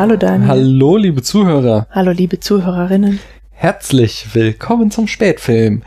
Hallo Daniel. Hallo liebe Zuhörer. Hallo liebe Zuhörerinnen. Herzlich willkommen zum Spätfilm.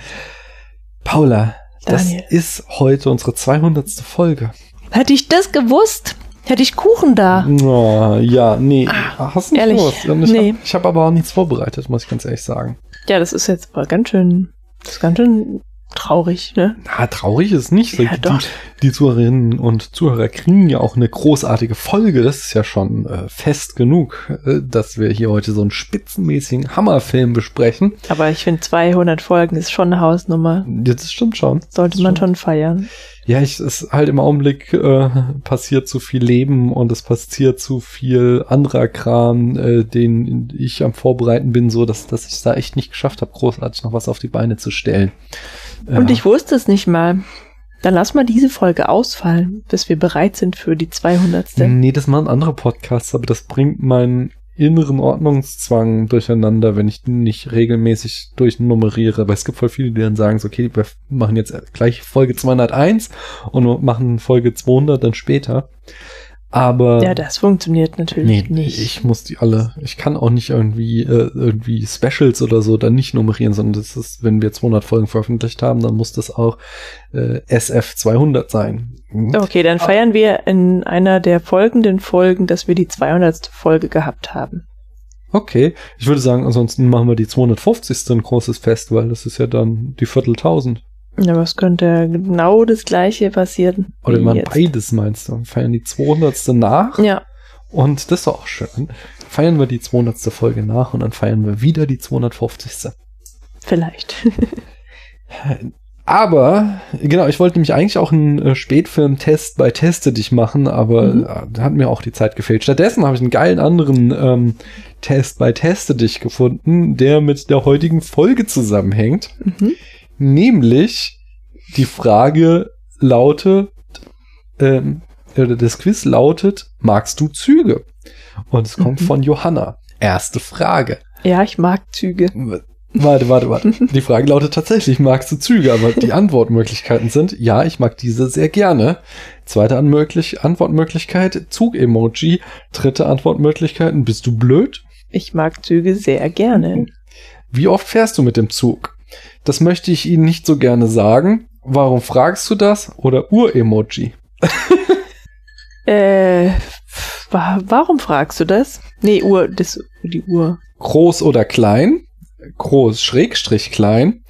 Paula, Daniel. das ist heute unsere 200. Folge. Hätte ich das gewusst, hätte ich Kuchen da. Oh, ja, nee, hast du nicht gewusst. Ich Nee. habe hab aber auch nichts vorbereitet, muss ich ganz ehrlich sagen. Ja, das ist jetzt aber ganz schön, das ist ganz schön traurig, ne? Na, traurig ist nicht. Ja, die, doch. die Zuhörerinnen und Zuhörer kriegen ja auch eine großartige Folge. Das ist ja schon äh, fest genug, äh, dass wir hier heute so einen spitzenmäßigen Hammerfilm besprechen. Aber ich finde 200 Folgen ist schon eine Hausnummer. Das stimmt schon. Sollte man schon feiern. Ja, ich, es ist halt im Augenblick äh, passiert zu viel Leben und es passiert zu viel anderer Kram, äh, den ich am Vorbereiten bin, so dass, dass ich da echt nicht geschafft habe, großartig noch was auf die Beine zu stellen. Und ich wusste es nicht mal. Dann lass mal diese Folge ausfallen, bis wir bereit sind für die 200. Nee, das machen andere Podcasts, aber das bringt meinen inneren Ordnungszwang durcheinander, wenn ich nicht regelmäßig durchnummeriere. Aber es gibt voll viele, die dann sagen, so, okay, wir machen jetzt gleich Folge 201 und machen Folge 200 dann später. Aber Ja, das funktioniert natürlich nee, nicht. ich muss die alle, ich kann auch nicht irgendwie äh, irgendwie Specials oder so dann nicht nummerieren, sondern das ist, wenn wir 200 Folgen veröffentlicht haben, dann muss das auch äh, SF 200 sein. Okay, dann feiern wir in einer der folgenden Folgen, dass wir die 200. Folge gehabt haben. Okay, ich würde sagen, ansonsten machen wir die 250. ein großes Fest, weil das ist ja dann die Vierteltausend. Ja, was könnte genau das gleiche passieren? Oder jetzt? beides meinst du? Wir feiern die 200. nach Ja, und das ist doch auch schön. Feiern wir die 200. Folge nach und dann feiern wir wieder die 250. vielleicht. Aber, genau, ich wollte nämlich eigentlich auch einen äh, Spätfilm-Test bei Teste dich machen, aber Mhm. äh, da hat mir auch die Zeit gefehlt. Stattdessen habe ich einen geilen anderen ähm, Test bei Teste dich gefunden, der mit der heutigen Folge zusammenhängt. mhm. Nämlich die Frage lautet, ähm, oder das Quiz lautet, magst du Züge? Und es kommt Mhm. von Johanna. Erste Frage. Ja, ich mag Züge. Warte, warte, warte. Die Frage lautet tatsächlich, magst du Züge? Aber die Antwortmöglichkeiten sind, ja, ich mag diese sehr gerne. Zweite Anmöglich Antwortmöglichkeit, Zug-Emoji. Dritte Antwortmöglichkeit, bist du blöd? Ich mag Züge sehr gerne. Wie oft fährst du mit dem Zug? Das möchte ich Ihnen nicht so gerne sagen. Warum fragst du das? Oder Ur-Emoji. Äh, wa warum fragst du das? Nee, Uhr, das, die Uhr. Groß oder klein? Groß, Schrägstrich klein.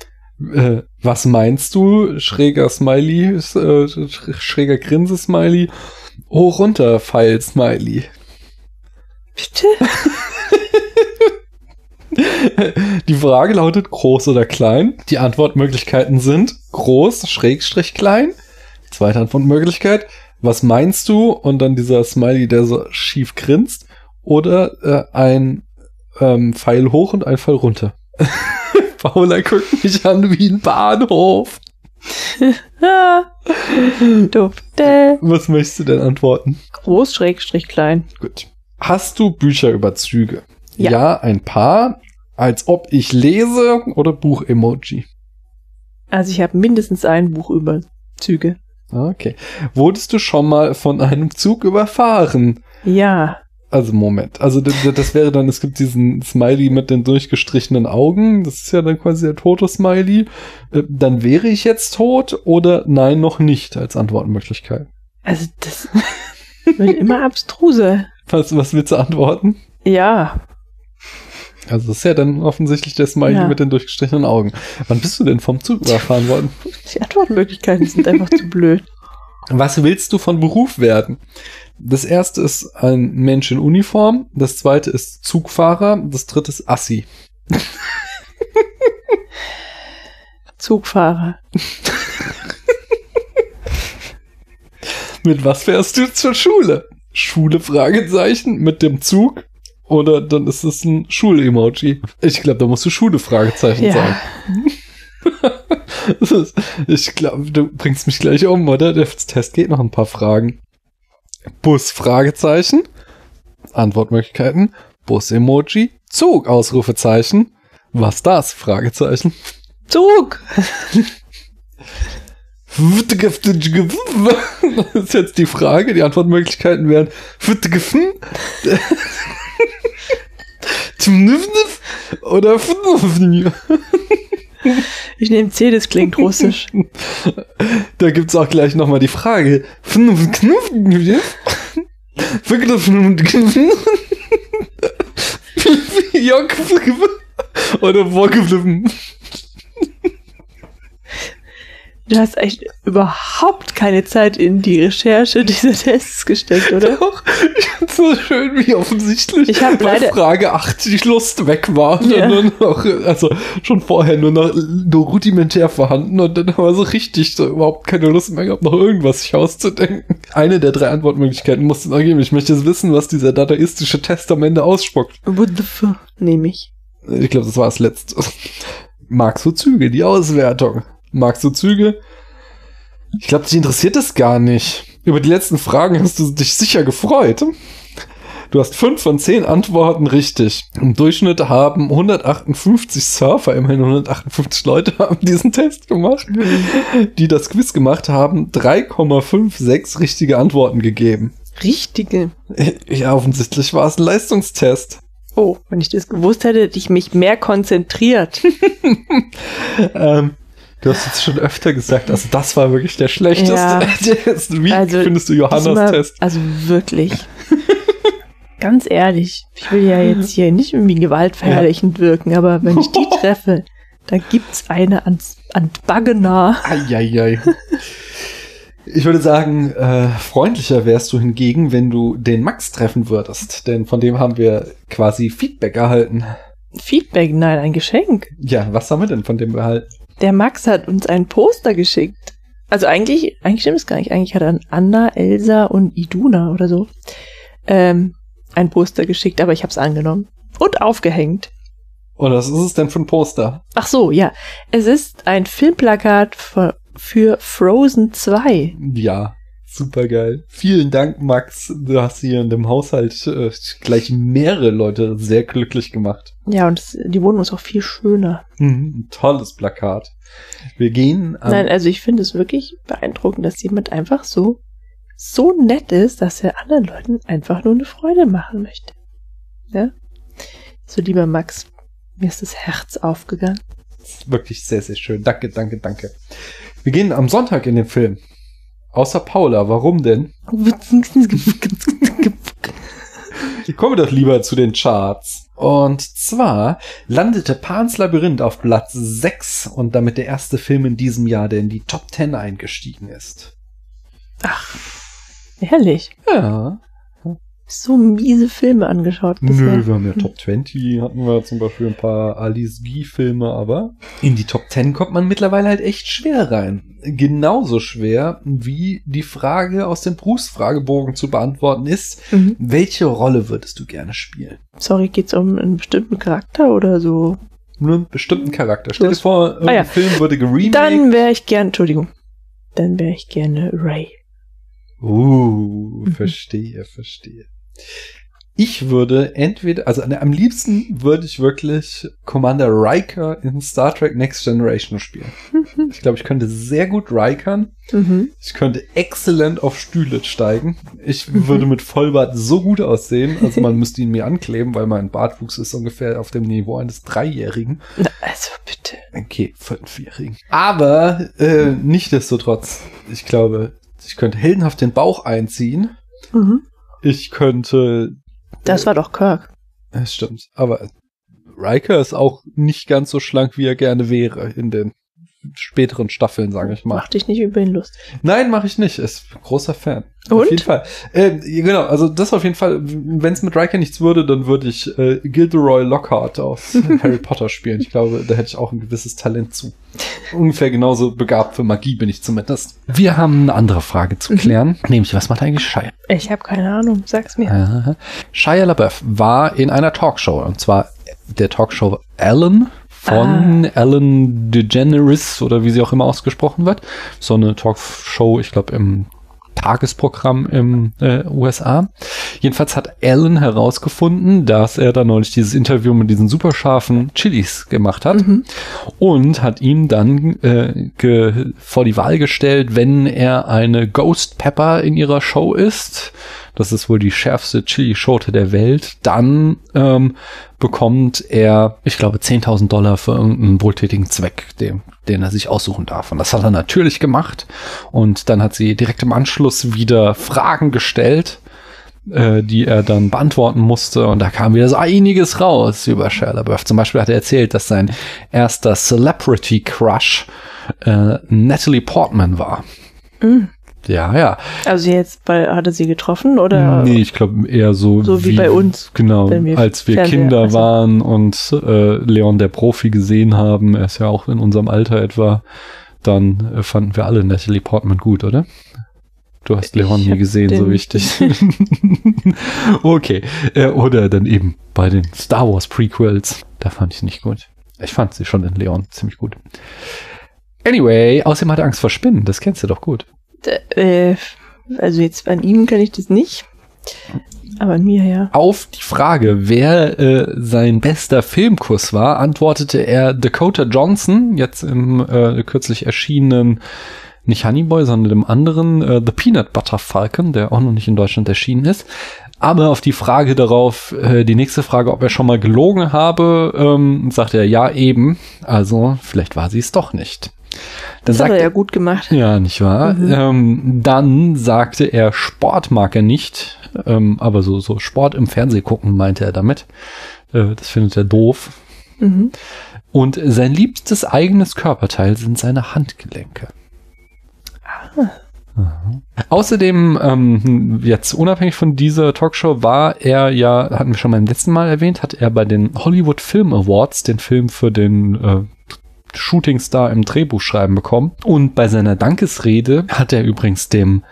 Äh, was meinst du? Schräger Smiley, äh, sch- schräger Grinse-Smiley. Hoch runter Pfeil Smiley. Bitte? Die Frage lautet groß oder klein. Die Antwortmöglichkeiten sind groß, Schrägstrich klein. Zweite Antwortmöglichkeit. Was meinst du? Und dann dieser Smiley, der so schief grinst. Oder äh, ein ähm, Pfeil hoch und ein Pfeil runter. Paula guckt mich an wie ein Bahnhof. Ah, dufte. Was möchtest du denn antworten? Groß, Schrägstrich, klein. Gut. Hast du Bücher über Züge? Ja. ein paar. Als ob ich lese oder Buch-Emoji. Also ich habe mindestens ein Buch über Züge. Okay. Wurdest du schon mal von einem Zug überfahren? Ja. Also Moment. Also das wäre dann, es gibt diesen Smiley mit den durchgestrichenen Augen. Das ist ja dann quasi der tote Smiley. Äh, Dann wäre ich jetzt tot oder nein, noch nicht als Antwortmöglichkeit. Also das wird immer abstruser. Was, was willst du antworten? Ja. Also das ist ja dann offensichtlich der Smiley Ja. mit den durchgestrichenen Augen. Wann bist du denn vom Zug überfahren worden? Die Antwortmöglichkeiten sind einfach zu blöd. Was willst du von Beruf werden? Das erste ist ein Mensch in Uniform, das zweite ist Zugfahrer, das dritte ist Assi. Zugfahrer. Mit was fährst du zur Schule? Schule Fragezeichen mit dem Zug oder dann ist es ein Schul-Emoji. Ich glaube, da musst du Schule Fragezeichen Ja. sagen. Ist, ich glaube, du bringst mich gleich um, oder? Der Test geht noch ein paar Fragen. Bus Fragezeichen. Antwortmöglichkeiten. Bus Emoji. Zug Ausrufezeichen. Was das? Fragezeichen. Zug. Das ist jetzt die Frage. Die Antwortmöglichkeiten wären oder Ich nehme C, das klingt russisch. Da gibt's auch gleich nochmal die Frage. Oder vorgeflippen. Du hast echt überhaupt keine Zeit in die Recherche dieser Tests gesteckt, oder? Doch, ich find's so schön, wie offensichtlich Ich hab bei Frage 8 die Lust weg war. Ja. Noch, also schon vorher nur noch nur rudimentär vorhanden und dann haben wir so richtig so überhaupt keine Lust mehr gehabt, noch irgendwas sich auszudenken. Eine der drei Antwortmöglichkeiten musste noch geben. Ich möchte jetzt wissen, was dieser dadaistische Test am Ende ausspuckt. What the fuck? Nehme ich. Ich glaube, das war das letzte. Magst du Züge? Die Auswertung. Magst du Züge? Ich glaube, dich interessiert das gar nicht. Über die letzten Fragen hast du dich sicher gefreut. Du hast fünf von zehn Antworten richtig. Im Durchschnitt haben 158 Surfer, immerhin 158 Leute haben diesen Test gemacht, die das Quiz gemacht haben, 3,56 richtige Antworten gegeben. Richtige. Ja, offensichtlich war es ein Leistungstest. Oh, wenn ich das gewusst hätte, hätte ich mich mehr konzentriert. Ähm, du hast jetzt schon öfter gesagt, also das war wirklich der schlechteste Ja. Test. Wie Also, findest du Johannas Test? Also wirklich. Ganz ehrlich, ich will ja jetzt hier nicht irgendwie gewaltverherrlichend wirken, aber wenn ich die treffe, dann gibt's eine ans, an Baggener. Eieiei. Ich würde sagen, äh, freundlicher wärst du hingegen, wenn du den Max treffen würdest, denn von dem haben wir quasi Feedback erhalten. Feedback, nein, ein Geschenk. Ja, was haben wir denn von dem erhalten? Der Max hat uns ein Poster geschickt. Also eigentlich, eigentlich stimmt es gar nicht. Eigentlich hat er an Anna, Elsa und Iduna oder so ähm, ein Poster geschickt, aber ich habe es angenommen und aufgehängt. Und was ist es denn für ein Poster? Ach so, ja. Es ist ein Filmplakat für, für Frozen 2. Ja, super geil. Vielen Dank, Max. Du hast hier in dem Haushalt äh, gleich mehrere Leute sehr glücklich gemacht. Ja, und es, die Wohnung ist auch viel schöner. Mhm, ein tolles Plakat. Wir gehen Nein, also ich finde es wirklich beeindruckend, dass jemand einfach so, so nett ist, dass er anderen Leuten einfach nur eine Freude machen möchte. Ja? So, lieber Max, mir ist das Herz aufgegangen. wirklich sehr, sehr schön. Danke, danke, danke. Wir gehen am Sonntag in den Film. Außer Paula. Warum denn? Kommen wir doch lieber zu den Charts. Und zwar landete Pans Labyrinth auf Platz 6 und damit der erste Film in diesem Jahr, der in die Top 10 eingestiegen ist. Ach, ehrlich. Ja. So miese Filme angeschaut. bisher. Nö, wir haben ja Top 20, hatten wir zum Beispiel ein paar Alice Guy-Filme, aber in die Top 10 kommt man mittlerweile halt echt schwer rein. Genauso schwer, wie die Frage aus dem Berufsfragebogen zu beantworten ist, Mhm. welche Rolle würdest du gerne spielen? Sorry, geht's um einen bestimmten Charakter oder so? Nur einen bestimmten Charakter. Stell dir vor, Ah ja. ein Film würde geremaked. Dann wäre ich gern, Entschuldigung. Dann wäre ich gerne Ray. Uh, Mhm. verstehe, verstehe. Ich würde entweder, also ne, am liebsten würde ich wirklich Commander Riker in Star Trek Next Generation spielen. Ich glaube, ich könnte sehr gut Rikern. mhm. Ich könnte exzellent auf Stühle steigen. Ich Mhm. würde mit Vollbart so gut aussehen. Also man müsste ihn mir ankleben, weil mein Bartwuchs ist ungefähr auf dem Niveau eines Dreijährigen. Na, also bitte. Okay, Fünfjährigen. Aber äh, nichtdestotrotz, ich glaube, ich könnte heldenhaft den Bauch einziehen. Mhm. Ich könnte. Das war doch Kirk. Es stimmt. Aber Riker ist auch nicht ganz so schlank, wie er gerne wäre in den späteren Staffeln, sage ich mal. Mach dich nicht über ihn lustig. Nein, mache ich nicht. Ist ein großer Fan. Und? Auf jeden Fall. Äh, genau, also das auf jeden Fall. Wenn es mit Riker nichts würde, dann würde ich äh, Gilderoy Lockhart aus Harry Potter spielen. Ich glaube, da hätte ich auch ein gewisses Talent zu. Ungefähr genauso begabt für Magie bin ich zumindest. Wir haben eine andere Frage zu klären. Nämlich, was macht eigentlich Shia? Ich habe keine Ahnung, sag's mir. Shia LaBeouf war in einer Talkshow, und zwar der Talkshow Ellen von Ellen DeGeneres oder wie sie auch immer ausgesprochen wird. So eine Talkshow, ich glaube im Tagesprogramm im äh, USA. Jedenfalls hat Alan herausgefunden, dass er da neulich dieses Interview mit diesen super scharfen Chilis gemacht hat Mhm. und hat ihm dann äh, vor die Wahl gestellt, wenn er eine Ghost Pepper in ihrer Show ist, das ist wohl die schärfste Chili-Schote der Welt, dann ähm, bekommt er, ich glaube, 10.000 Dollar für irgendeinen wohltätigen Zweck, den, den er sich aussuchen darf. Und das hat er natürlich gemacht. Und dann hat sie direkt im Anschluss wieder Fragen gestellt, äh, die er dann beantworten musste. Und da kam wieder so einiges raus über Shia LaBeouf. Zum Beispiel hat er erzählt, dass sein erster Celebrity Crush äh, Natalie Portman war. Mhm. Ja, ja. Also jetzt bei, hat er sie getroffen oder? Nee, ich glaube eher so, So wie bei uns, Genau, wir als wir Fernseher- Kinder also- waren und äh, Leon der Profi gesehen haben, er ist ja auch in unserem Alter etwa, dann äh, fanden wir alle Natalie Portman gut, oder? Du hast Leon nie gesehen, so wichtig. okay. Äh, oder dann eben bei den Star Wars Prequels. Da fand ich sie nicht gut. Ich fand sie schon in Leon ziemlich gut. Anyway, außerdem hat er Angst vor Spinnen. Das kennst du doch gut. Äh, also jetzt an ihm kann ich das nicht. Aber an mir ja. Auf die Frage, wer äh, sein bester Filmkuss war, antwortete er Dakota Johnson, jetzt im äh, kürzlich erschienenen, nicht Honeyboy, sondern dem anderen äh, The Peanut Butter Falcon, der auch noch nicht in Deutschland erschienen ist. Aber auf die Frage darauf, äh, die nächste Frage, ob er schon mal gelogen habe, ähm, sagte er ja eben. Also vielleicht war sie es doch nicht. Dann Das hat sagt er ja gut gemacht. ja, nicht wahr? Mhm. Ähm, dann sagte er, Sport mag er nicht, ähm, aber so, so Sport im Fernsehen gucken meinte er damit. Äh, das findet er doof. Mhm. Und sein liebstes eigenes Körperteil sind seine Handgelenke. Aha. Außerdem, ähm, jetzt unabhängig von dieser Talkshow, war er ja, hatten wir schon beim letzten Mal erwähnt, hat er bei den Hollywood Film Awards den Film für den äh, Shootingstar im Drehbuchschreiben bekommen. Und bei seiner Dankesrede hat er übrigens dem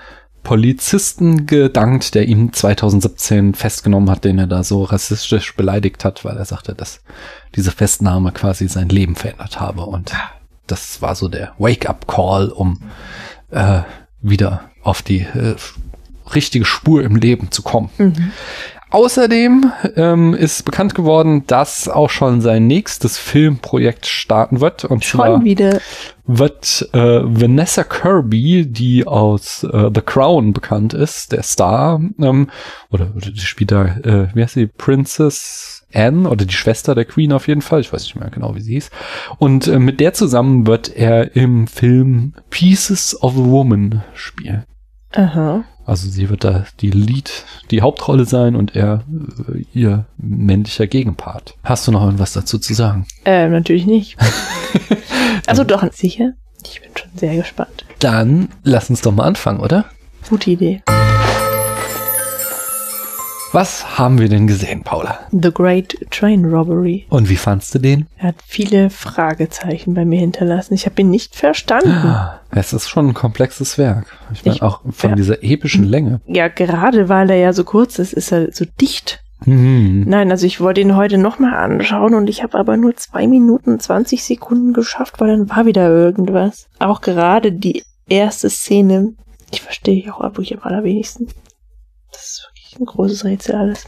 Polizisten gedankt, der ihn 2017 festgenommen hat, den er da so rassistisch beleidigt hat, weil er sagte, dass diese Festnahme quasi sein Leben verändert habe. Und das war so der Wake-up-Call, um äh, wieder auf die äh, richtige Spur im Leben zu kommen. Mhm. Außerdem ähm, ist bekannt geworden, dass auch schon sein nächstes Filmprojekt starten wird. Und zwar Schon wieder. wird äh, Vanessa Kirby, die aus äh, The Crown bekannt ist, der Star, ähm, oder, oder die spielt da, äh, wie heißt sie, Princess Anne oder die Schwester der Queen auf jeden Fall, ich weiß nicht mehr genau, wie sie hieß. Und äh, mit der zusammen wird er im Film Pieces of a Woman spielen. Aha. Also sie wird da die Lead, die Hauptrolle sein und er äh, ihr männlicher Gegenpart. Hast du noch irgendwas dazu zu sagen? Äh, natürlich nicht. also doch, sicher. Ich bin schon sehr gespannt. Dann lass uns doch mal anfangen, oder? Gute Idee. Was haben wir denn gesehen, Paula? The Great Train Robbery. Und wie fandst du den? Er hat viele Fragezeichen bei mir hinterlassen. Ich habe ihn nicht verstanden. Es ist schon ein komplexes Werk. Ich meine, Ich- auch von ja. dieser epischen Länge. Ja, gerade weil er ja so kurz ist, ist er so dicht. Hm. Nein, also ich wollte ihn heute nochmal anschauen und ich habe aber nur zwei Minuten 20 Sekunden geschafft, weil dann war wieder irgendwas. Auch gerade die erste Szene, ich verstehe auch wirklich am allerwenigsten. Das wirklich ein großes Rätsel alles.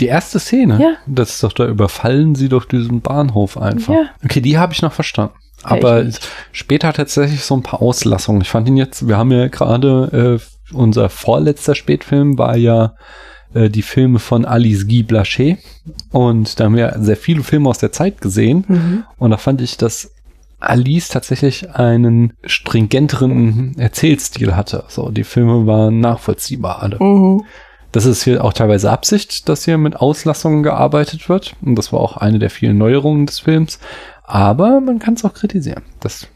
Die erste Szene, Ja. das ist doch, da überfallen sie doch diesen Bahnhof einfach. Ja. Okay, die habe ich noch verstanden. Ja, Aber nicht. später tatsächlich so ein paar Auslassungen. Ich fand ihn jetzt, wir haben ja gerade, äh, unser vorletzter Spätfilm war ja äh, die Filme von Alice Guy Blaché. Und da haben wir sehr viele Filme aus der Zeit gesehen. Mhm. Und da fand ich, dass Alice tatsächlich einen stringenteren Erzählstil hatte. So, die Filme waren nachvollziehbar alle. Mhm. Das ist hier auch teilweise Absicht, dass hier mit Auslassungen gearbeitet wird. Und das war auch eine der vielen Neuerungen des Films. Aber man kann es auch kritisieren. Das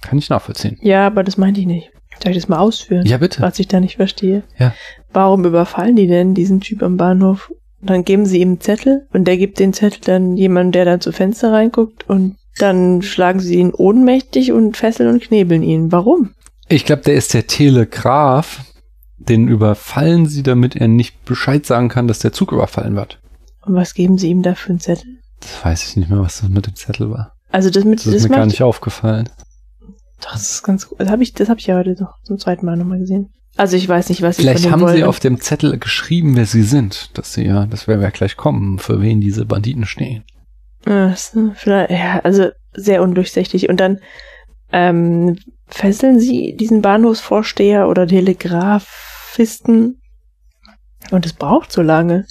kann ich nachvollziehen. Ja, aber das meinte ich nicht. Soll ich das mal ausführen? Ja, bitte. Was ich da nicht verstehe. Ja. Warum überfallen die denn diesen Typ am Bahnhof? Dann geben sie ihm einen Zettel und der gibt den Zettel dann jemandem, der da zu Fenster reinguckt und dann schlagen sie ihn ohnmächtig und fesseln und knebeln ihn. Warum? Ich glaube, der ist der Telegraph. Den überfallen sie, damit er nicht Bescheid sagen kann, dass der Zug überfallen wird. Und was geben sie ihm da für einen Zettel? Das weiß ich nicht mehr, was das mit dem Zettel war. Also das mit Das ist mir gar nicht aufgefallen. Doch, das ist ganz gut. Das habe ich, das habe ich ja heute doch zum zweiten Mal nochmal gesehen. Also ich weiß nicht, was sie Vielleicht haben dem sie wollen. auf dem Zettel geschrieben, wer sie sind. Dass sie ja, das werden wir ja gleich kommen, für wen diese Banditen stehen. Ja, äh, vielleicht, ja, also sehr undurchsichtig. Und dann ähm, fesseln sie diesen Bahnhofsvorsteher oder Telegrafisten. Und es braucht so lange.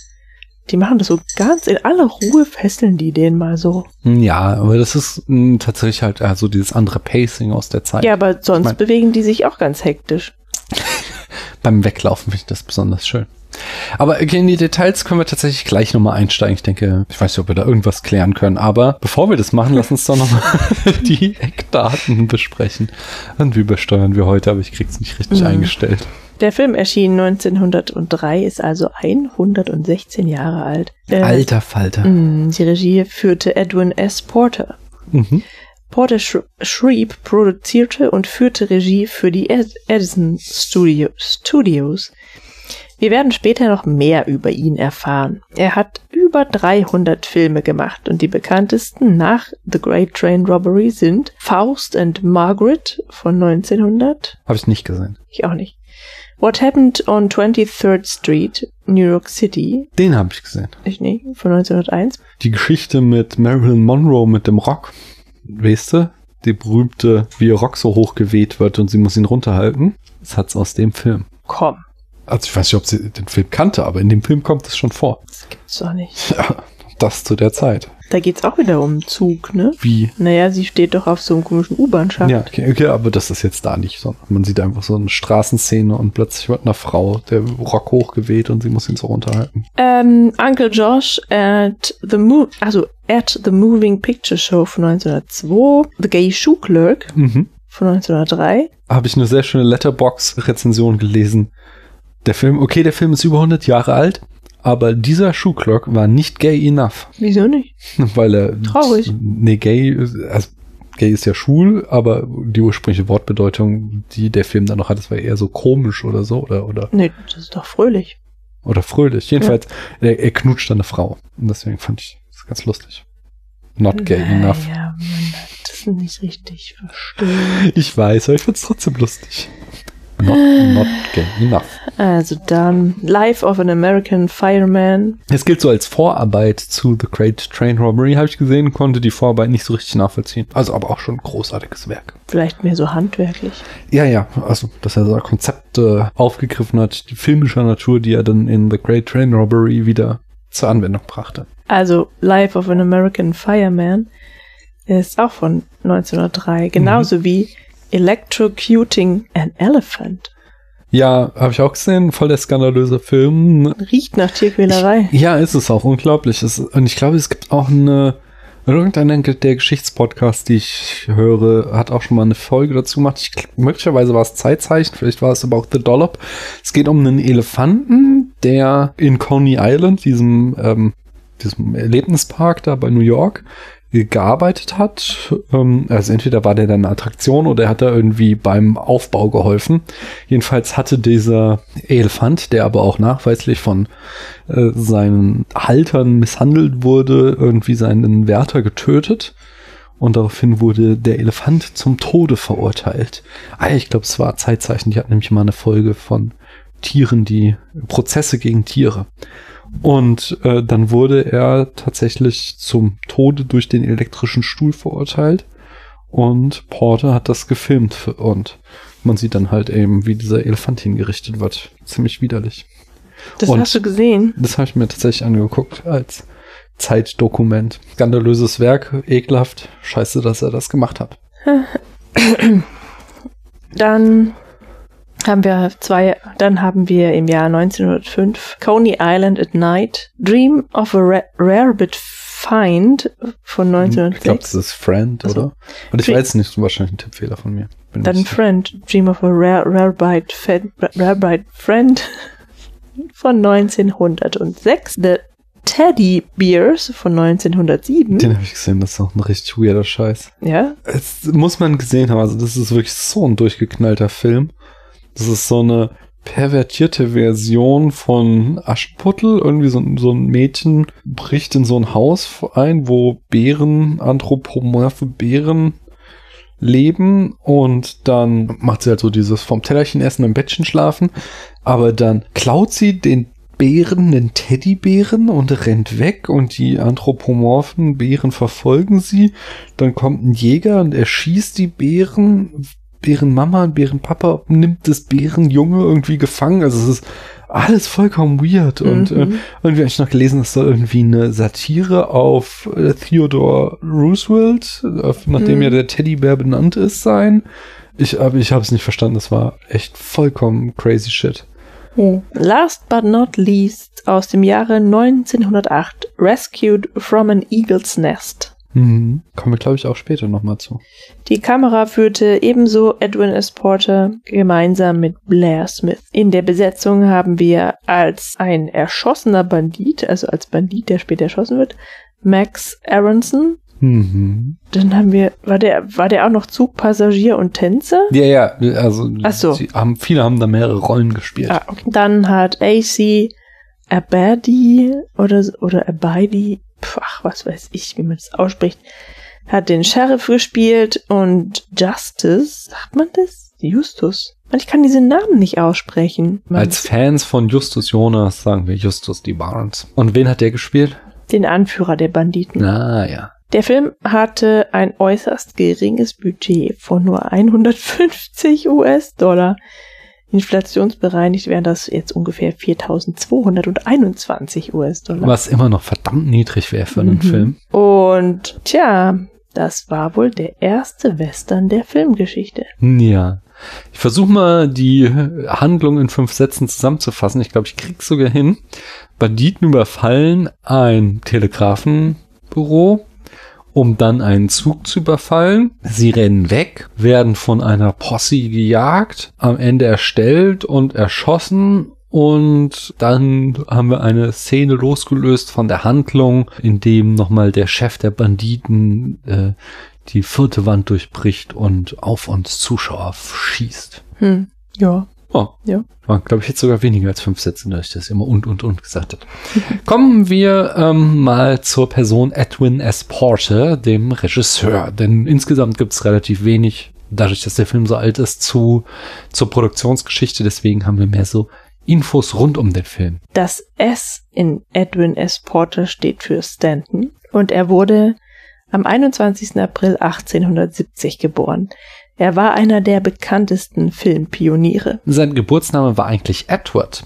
Die machen das so ganz in aller Ruhe, fesseln die den mal so. Hm, Ja, aber das ist mh, tatsächlich halt also dieses andere Pacing aus der Zeit. Ja, aber sonst mein- bewegen die sich auch ganz hektisch. Beim Weglaufen finde ich das besonders schön. Aber okay, in die Details können wir tatsächlich gleich nochmal einsteigen. Ich denke, ich weiß nicht, ob wir da irgendwas klären können. Aber bevor wir das machen, lass uns doch nochmal die Eckdaten besprechen. Und wie besteuern wir heute? Aber ich krieg's nicht richtig Mhm. eingestellt. Der Film erschien 1903, ist also 116 Jahre alt. Äh, Alter Falter. mh, Die Regie führte Edwin S. Porter. Mhm. Porter Sh Schrieb, produzierte und führte Regie für die Ed Edison Studio Studios. Wir werden später noch mehr über ihn erfahren. Er hat über 300 Filme gemacht und die bekanntesten nach The Great Train Robbery sind Faust and Margaret von 1900, Habe ich nicht gesehen. ich auch nicht. What Happened on 23rd Street, New York City, Den habe ich gesehen. ich nicht, von 1901. Die Geschichte mit Marilyn Monroe mit dem Rock. Weißt du? Die berühmte, wie ihr Rock so hochgeweht wird und sie muss ihn runterhalten. Das hat's aus dem Film. Komm, Also ich weiß nicht, ob sie den Film kannte, aber in dem Film kommt es schon vor. das gibt's doch nicht. Ja, das zu der Zeit. Da geht's auch wieder um Zug, ne? Wie? Naja, sie steht doch auf so einem komischen U-Bahn-Schacht. Ja, okay, okay, aber das ist jetzt da nicht, sondern man sieht einfach so eine Straßenszene und plötzlich wird einer Frau der Rock hochgeweht und sie muss ihn so runterhalten. Ähm, Uncle Josh at the Mo also at the Moving Picture Show von 1902, The Gay Shoe Clerk Mhm. von 1903. Habe ich eine sehr schöne Letterbox-Rezension gelesen. Der Film, okay, der Film ist über 100 Jahre alt, aber dieser Schuhclerk war nicht gay enough, Wieso nicht? weil er Traurig. Nee, gay, ist- also gay ist ja schwul, aber die ursprüngliche Wortbedeutung, die der Film dann noch hat, das war eher so komisch oder so oder oder Nee, das ist doch fröhlich. oder fröhlich. Jedenfalls, er, er knutscht eine Frau und deswegen fand ich das ganz lustig. Not gay enough. Ja, man hat das nicht richtig verstehen. Ich weiß, aber ich find's trotzdem lustig. Not, not enough. Also dann Life of an American Fireman. Es gilt so als Vorarbeit zu The Great Train Robbery, habe ich gesehen, konnte die Vorarbeit nicht so richtig nachvollziehen. Also aber auch schon ein großartiges Werk. Vielleicht mehr so handwerklich. Ja, ja, also dass er so Konzepte aufgegriffen hat, die filmischer Natur, die er dann in The Great Train Robbery wieder zur Anwendung brachte. Also Life of an American Fireman ist auch von 1903, genauso wie Electrocuting an Elephant. Ja, habe ich auch gesehen, voll der skandalöse Film. Riecht nach Tierquälerei. Ja, ist es auch unglaublich. Es, und ich glaube, es gibt auch eine, irgendeiner der Geschichtspodcasts, die ich höre, hat auch schon mal eine Folge dazu gemacht. Ich, gl- möglicherweise war es Zeitzeichen, vielleicht war es aber auch The Dollop. Es geht um einen Elefanten, der in Coney Island, diesem, ähm, diesem Erlebnispark da bei New York, gearbeitet hat. Ähm, also entweder war der dann eine Attraktion oder er hat da irgendwie beim Aufbau geholfen. Jedenfalls hatte dieser Elefant, der aber auch nachweislich von äh, seinen Haltern misshandelt wurde, irgendwie seinen Wärter getötet. Und daraufhin wurde der Elefant zum Tode verurteilt. Ah, ich glaube, es war Zeitzeichen. Die hat nämlich mal eine Folge von Tieren, die Prozesse gegen Tiere. Und äh, dann wurde er tatsächlich zum Tode durch den elektrischen Stuhl verurteilt. Und Porter hat das gefilmt und man sieht dann halt eben, wie dieser Elefant hingerichtet wird. Ziemlich widerlich. Das Und- hast du gesehen. Das habe ich mir tatsächlich angeguckt als Zeitdokument. Skandalöses Werk, ekelhaft. Scheiße, dass er das gemacht hat. Dann haben wir zwei, dann haben wir im Jahr 1905 Coney Island at Night, Dream of a Ra Rarebit Find von Ich glaube, das 1906. ist Friend, Ach so. oder? Und ich weiß nicht, wahrscheinlich ein Tippfehler von mir. Bin Dann. Friend, Dream of a Rare, Rarebite, Fed, Rarebite Friend von 1906. The Teddy Bears von 1907. Den habe ich gesehen, das ist auch ein richtig weirder Scheiß. Ja, Es muss man gesehen haben, also das ist wirklich so ein durchgeknallter Film. Das ist so eine pervertierte Version von Aschenputtel. Irgendwie so, so ein Mädchen bricht in so ein Haus ein, wo Bären, anthropomorphe Bären leben und dann macht sie halt so dieses vom Tellerchen essen im Bettchen schlafen, aber dann klaut sie den Bären, den Teddybären und rennt weg und die anthropomorphen Bären verfolgen sie. Dann kommt ein Jäger und erschießt die Bären, Bärenmama und Bärenpapa nimmt das Bärenjunge irgendwie gefangen. Also es ist alles vollkommen weird. Und Mhm. äh, irgendwie habe ich noch gelesen, es soll irgendwie eine Satire auf äh, Theodore Roosevelt, auf, nachdem Mhm. ja der Teddybär benannt ist, sein. Ich, aber ich habe es nicht verstanden. Das war echt vollkommen crazy shit. Last but not least aus dem Jahre 1908 Rescued from an Eagle's Nest. Mhm. Kommen wir, glaube ich, auch später nochmal zu. Die Kamera führte ebenso Edwin S. Porter gemeinsam mit Blair Smith. In der Besetzung haben wir als ein erschossener Bandit, also als Bandit, der später erschossen wird, Max Aronson. Mhm. Dann haben wir, war der, war der auch noch Zugpassagier und Tänzer? Ja, ja, also Ach so. sie haben, viele haben da mehrere Rollen gespielt. Ah, okay. Dann hat AC Abadi oder, oder Abadi, ach, was weiß ich, wie man das ausspricht, hat den Sheriff gespielt und Justice, sagt man das? Justus. Man, Ich kann diesen Namen nicht aussprechen. Man- Als Fans von Justus Jonas sagen wir Justus die Barnes. Und wen hat der gespielt? den Anführer der Banditen. Ah, ja. Der Film hatte ein äußerst geringes Budget von nur 150 US-Dollar. Inflationsbereinigt wären das jetzt ungefähr 4221 US-Dollar. Was immer noch verdammt niedrig wäre für einen Mhm. Film. Und tja, das war wohl der erste Western der Filmgeschichte. Ja. Ich versuche mal die Handlung in fünf Sätzen zusammenzufassen. Ich glaube, ich krieg's sogar hin. Banditen überfallen ein Telegrafenbüro, um dann einen Zug zu überfallen. Sie rennen weg, werden von einer Posse gejagt, am Ende erstellt und erschossen. Und dann haben wir eine Szene losgelöst von der Handlung, in dem nochmal der Chef der Banditen äh, die vierte Wand durchbricht und auf uns Zuschauer schießt. Hm, ja. Oh, Ja. war, glaube ich, jetzt sogar weniger als fünf Sätze, da ich das immer und und und gesagt habe. Kommen wir ähm, mal zur Person Edwin S. Porter, dem Regisseur. Denn insgesamt gibt es relativ wenig, dadurch, dass der Film so alt ist, zu, zur Produktionsgeschichte. Deswegen haben wir mehr so Infos rund um den Film. Das S in Edwin S. Porter steht für Stanton und er wurde am 21. April 1870 geboren. Er war einer der bekanntesten Filmpioniere. Sein Geburtsname war eigentlich Edward.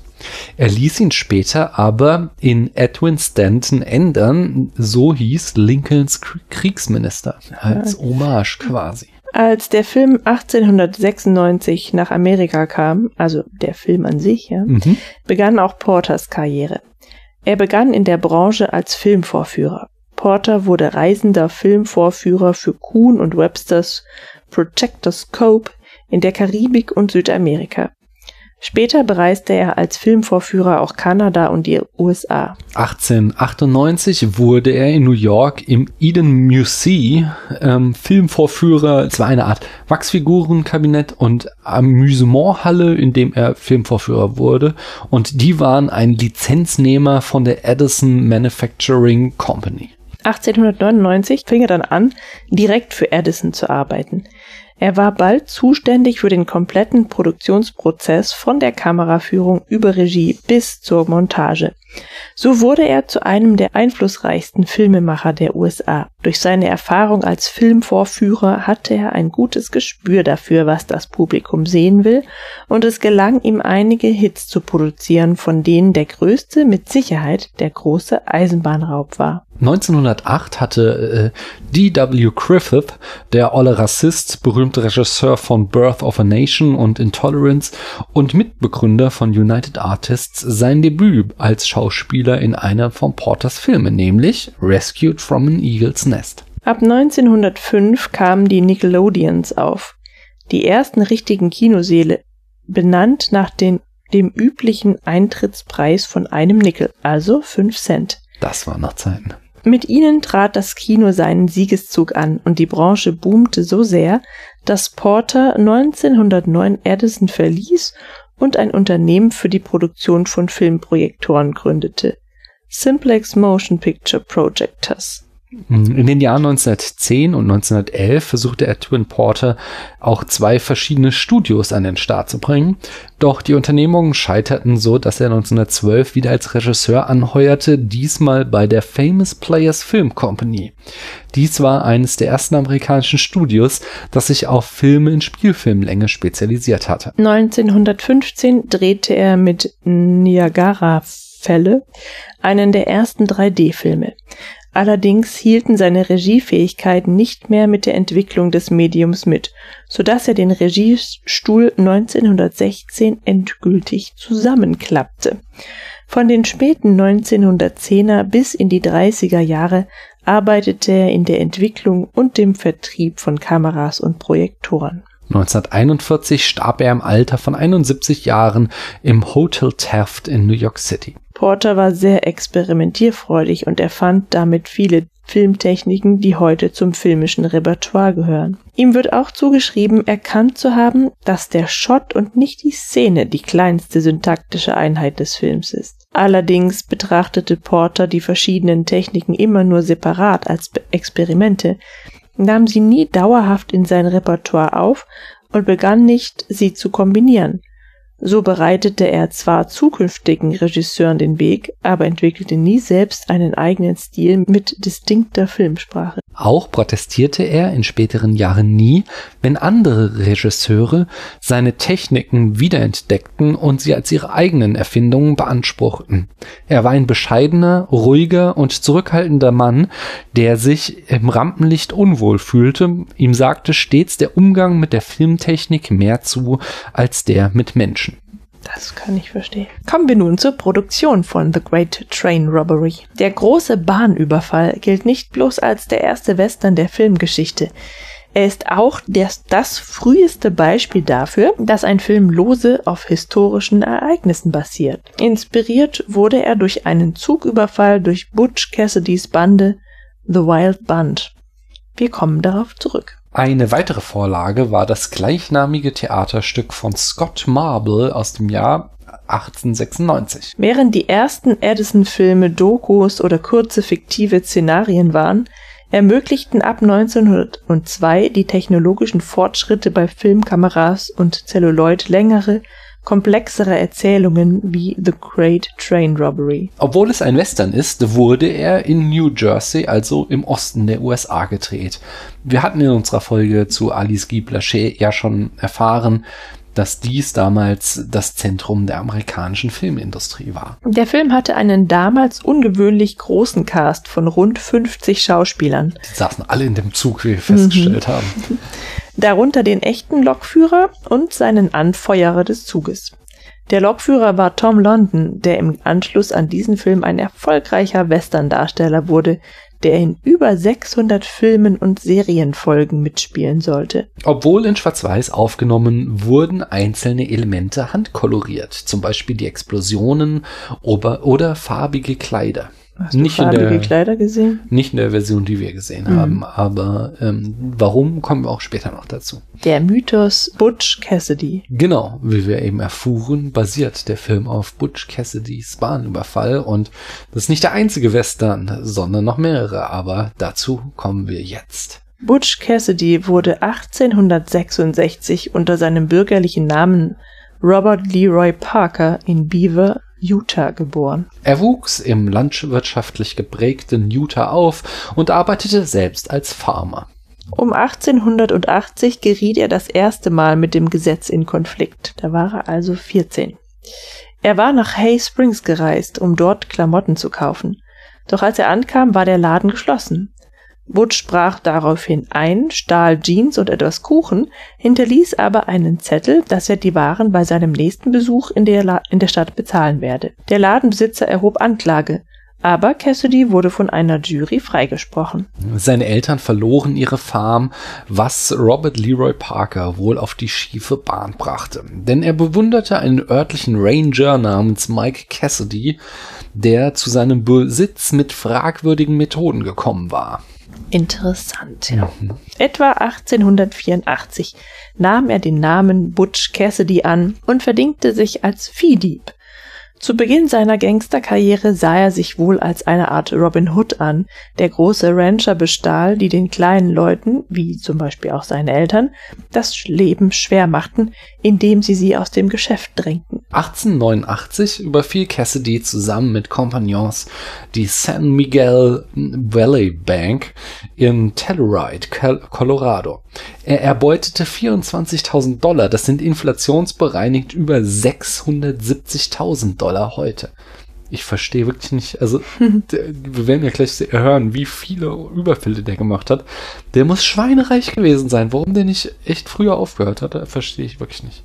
Er ließ ihn später aber in Edwin Stanton ändern. So hieß Lincolns Kr- Kriegsminister. Als Hommage quasi. Als der Film 1896 nach Amerika kam, also der Film an sich, ja, Mhm. begann auch Porters Karriere. Er begann in der Branche als Filmvorführer. Porter wurde reisender Filmvorführer für Kuhn und Websters Projector Scope in der Karibik und Südamerika. Später bereiste er als Filmvorführer auch Kanada und die USA. 1898 wurde er in New York im Eden Museum ähm, Filmvorführer. Es war eine Art Wachsfigurenkabinett und Amüsementhalle, in dem er Filmvorführer wurde. Und die waren ein Lizenznehmer von der Edison Manufacturing Company. 1899 fing er dann an, direkt für Edison zu arbeiten. Er war bald zuständig für den kompletten Produktionsprozess von der Kameraführung über Regie bis zur Montage. So wurde er zu einem der einflussreichsten Filmemacher der USA. Durch seine Erfahrung als Filmvorführer hatte er ein gutes Gespür dafür, was das Publikum sehen will, und es gelang ihm einige Hits zu produzieren, von denen der größte mit Sicherheit der große Eisenbahnraub war. 1908 hatte äh, D.W. Griffith, der olle Rassist, berühmte Regisseur von Birth of a Nation und Intolerance und Mitbegründer von United Artists, sein Debüt als Schauspieler in einer von Porters Filme, nämlich Rescued from an Eagle's Nest. Ab 1905 kamen die Nickelodeons auf. Die ersten richtigen Kinoseele, benannt nach den, dem üblichen Eintrittspreis von einem Nickel, also 5 Cent. Das war noch Zeiten. Mit ihnen trat das Kino seinen Siegeszug an und die Branche boomte so sehr, dass Porter 1909 Edison verließ und ein Unternehmen für die Produktion von Filmprojektoren gründete. Simplex Motion Picture Projectors. In den Jahren 1910 und 1911 versuchte Edwin Porter auch zwei verschiedene Studios an den Start zu bringen. Doch die Unternehmungen scheiterten so, dass er 1912 wieder als Regisseur anheuerte, diesmal bei der Famous Players Film Company. Dies war eines der ersten amerikanischen Studios, das sich auf Filme in Spielfilmlänge spezialisiert hatte. 1915 drehte er mit Niagara Fälle einen der ersten 3D-Filme. Allerdings hielten seine Regiefähigkeiten nicht mehr mit der Entwicklung des Mediums mit, so dass er den Regiestuhl 1916 endgültig zusammenklappte. Von den späten 1910er bis in die 30er Jahre arbeitete er in der Entwicklung und dem Vertrieb von Kameras und Projektoren. 1941 starb er im Alter von 71 Jahren im Hotel Taft in New York City. Porter war sehr experimentierfreudig und erfand damit viele Filmtechniken, die heute zum filmischen Repertoire gehören. Ihm wird auch zugeschrieben, erkannt zu haben, dass der Shot und nicht die Szene die kleinste syntaktische Einheit des Films ist. Allerdings betrachtete Porter die verschiedenen Techniken immer nur separat als Experimente, nahm sie nie dauerhaft in sein Repertoire auf und begann nicht, sie zu kombinieren. So bereitete er zwar zukünftigen Regisseuren den Weg, aber entwickelte nie selbst einen eigenen Stil mit distinkter Filmsprache. Auch protestierte er in späteren Jahren nie, wenn andere Regisseure seine Techniken wiederentdeckten und sie als ihre eigenen Erfindungen beanspruchten. Er war ein bescheidener, ruhiger und zurückhaltender Mann, der sich im Rampenlicht unwohl fühlte. Ihm sagte stets der Umgang mit der Filmtechnik mehr zu als der mit Menschen. Das kann ich verstehen. Kommen wir nun zur Produktion von The Great Train Robbery. Der große Bahnüberfall gilt nicht bloß als der erste Western der Filmgeschichte. Er ist auch das, das früheste Beispiel dafür, dass ein Film lose auf historischen Ereignissen basiert. Inspiriert wurde er durch einen Zugüberfall durch Butch Cassidys Bande The Wild Band. Wir kommen darauf zurück. Eine weitere Vorlage war das gleichnamige Theaterstück von Scott Marble aus dem Jahr 1896. Während die ersten Edison-Filme Dokus oder kurze fiktive Szenarien waren, ermöglichten ab 1902 die technologischen Fortschritte bei Filmkameras und Celluloid längere, komplexere Erzählungen wie The Great Train Robbery. Obwohl es ein Western ist, wurde er in New Jersey, also im Osten der USA, gedreht. Wir hatten in unserer Folge zu Alice Guy Blaché ja schon erfahren, dass dies damals das Zentrum der amerikanischen Filmindustrie war. Der Film hatte einen damals ungewöhnlich großen Cast von rund 50 Schauspielern. Die saßen alle in dem Zug, wie wir festgestellt mhm. haben. darunter den echten Lokführer und seinen Anfeuerer des Zuges. Der Lokführer war Tom London, der im Anschluss an diesen Film ein erfolgreicher Western-Darsteller wurde, der in über 600 Filmen und Serienfolgen mitspielen sollte. Obwohl in Schwarz-Weiß aufgenommen, wurden einzelne Elemente handkoloriert, zum Beispiel die Explosionen oder, oder farbige Kleider. Hast nicht du farbige in der, Kleider gesehen? Nicht in der Version, die wir gesehen mhm. haben, aber ähm, warum kommen wir auch später noch dazu. Der Mythos Butch Cassidy. Genau, wie wir eben erfuhren, basiert der Film auf Butch Cassidys Bahnüberfall und das ist nicht der einzige Western, sondern noch mehrere, aber dazu kommen wir jetzt. Butch Cassidy wurde 1866 unter seinem bürgerlichen Namen Robert Leroy Parker in Beaver, Utah geboren. Er wuchs im landwirtschaftlich geprägten Utah auf und arbeitete selbst als Farmer. Um 1880 geriet er das erste Mal mit dem Gesetz in Konflikt. Da war er also 14. Er war nach Hay Springs gereist, um dort Klamotten zu kaufen. Doch als er ankam, war der Laden geschlossen. Butch sprach daraufhin ein, stahl Jeans und etwas Kuchen, hinterließ aber einen Zettel, dass er die Waren bei seinem nächsten Besuch in der, La in der Stadt bezahlen werde. Der Ladenbesitzer erhob Anklage, aber Cassidy wurde von einer Jury freigesprochen. Seine Eltern verloren ihre Farm, was Robert Leroy Parker wohl auf die schiefe Bahn brachte. Denn er bewunderte einen örtlichen Ranger namens Mike Cassidy, der zu seinem Besitz mit fragwürdigen Methoden gekommen war. Interessant, ja. Mhm. Etwa 1884 nahm er den Namen Butch Cassidy an und verdingte sich als Viehdieb. Zu Beginn seiner Gangsterkarriere sah er sich wohl als eine Art Robin Hood an, der große Rancher bestahl, die den kleinen Leuten, wie zum Beispiel auch seine Eltern, das Leben schwer machten, indem sie sie aus dem Geschäft drängten. 1889 überfiel Cassidy zusammen mit Kompagnons die San Miguel Valley Bank in Telluride, Colorado. Er erbeutete 24.000 Dollar, das sind inflationsbereinigt über 670.000 Dollar heute. Ich verstehe wirklich nicht, also wir werden ja gleich hören, wie viele Überfälle der gemacht hat. Der muss schweinereich gewesen sein. Warum der nicht echt früher aufgehört hat, verstehe ich wirklich nicht.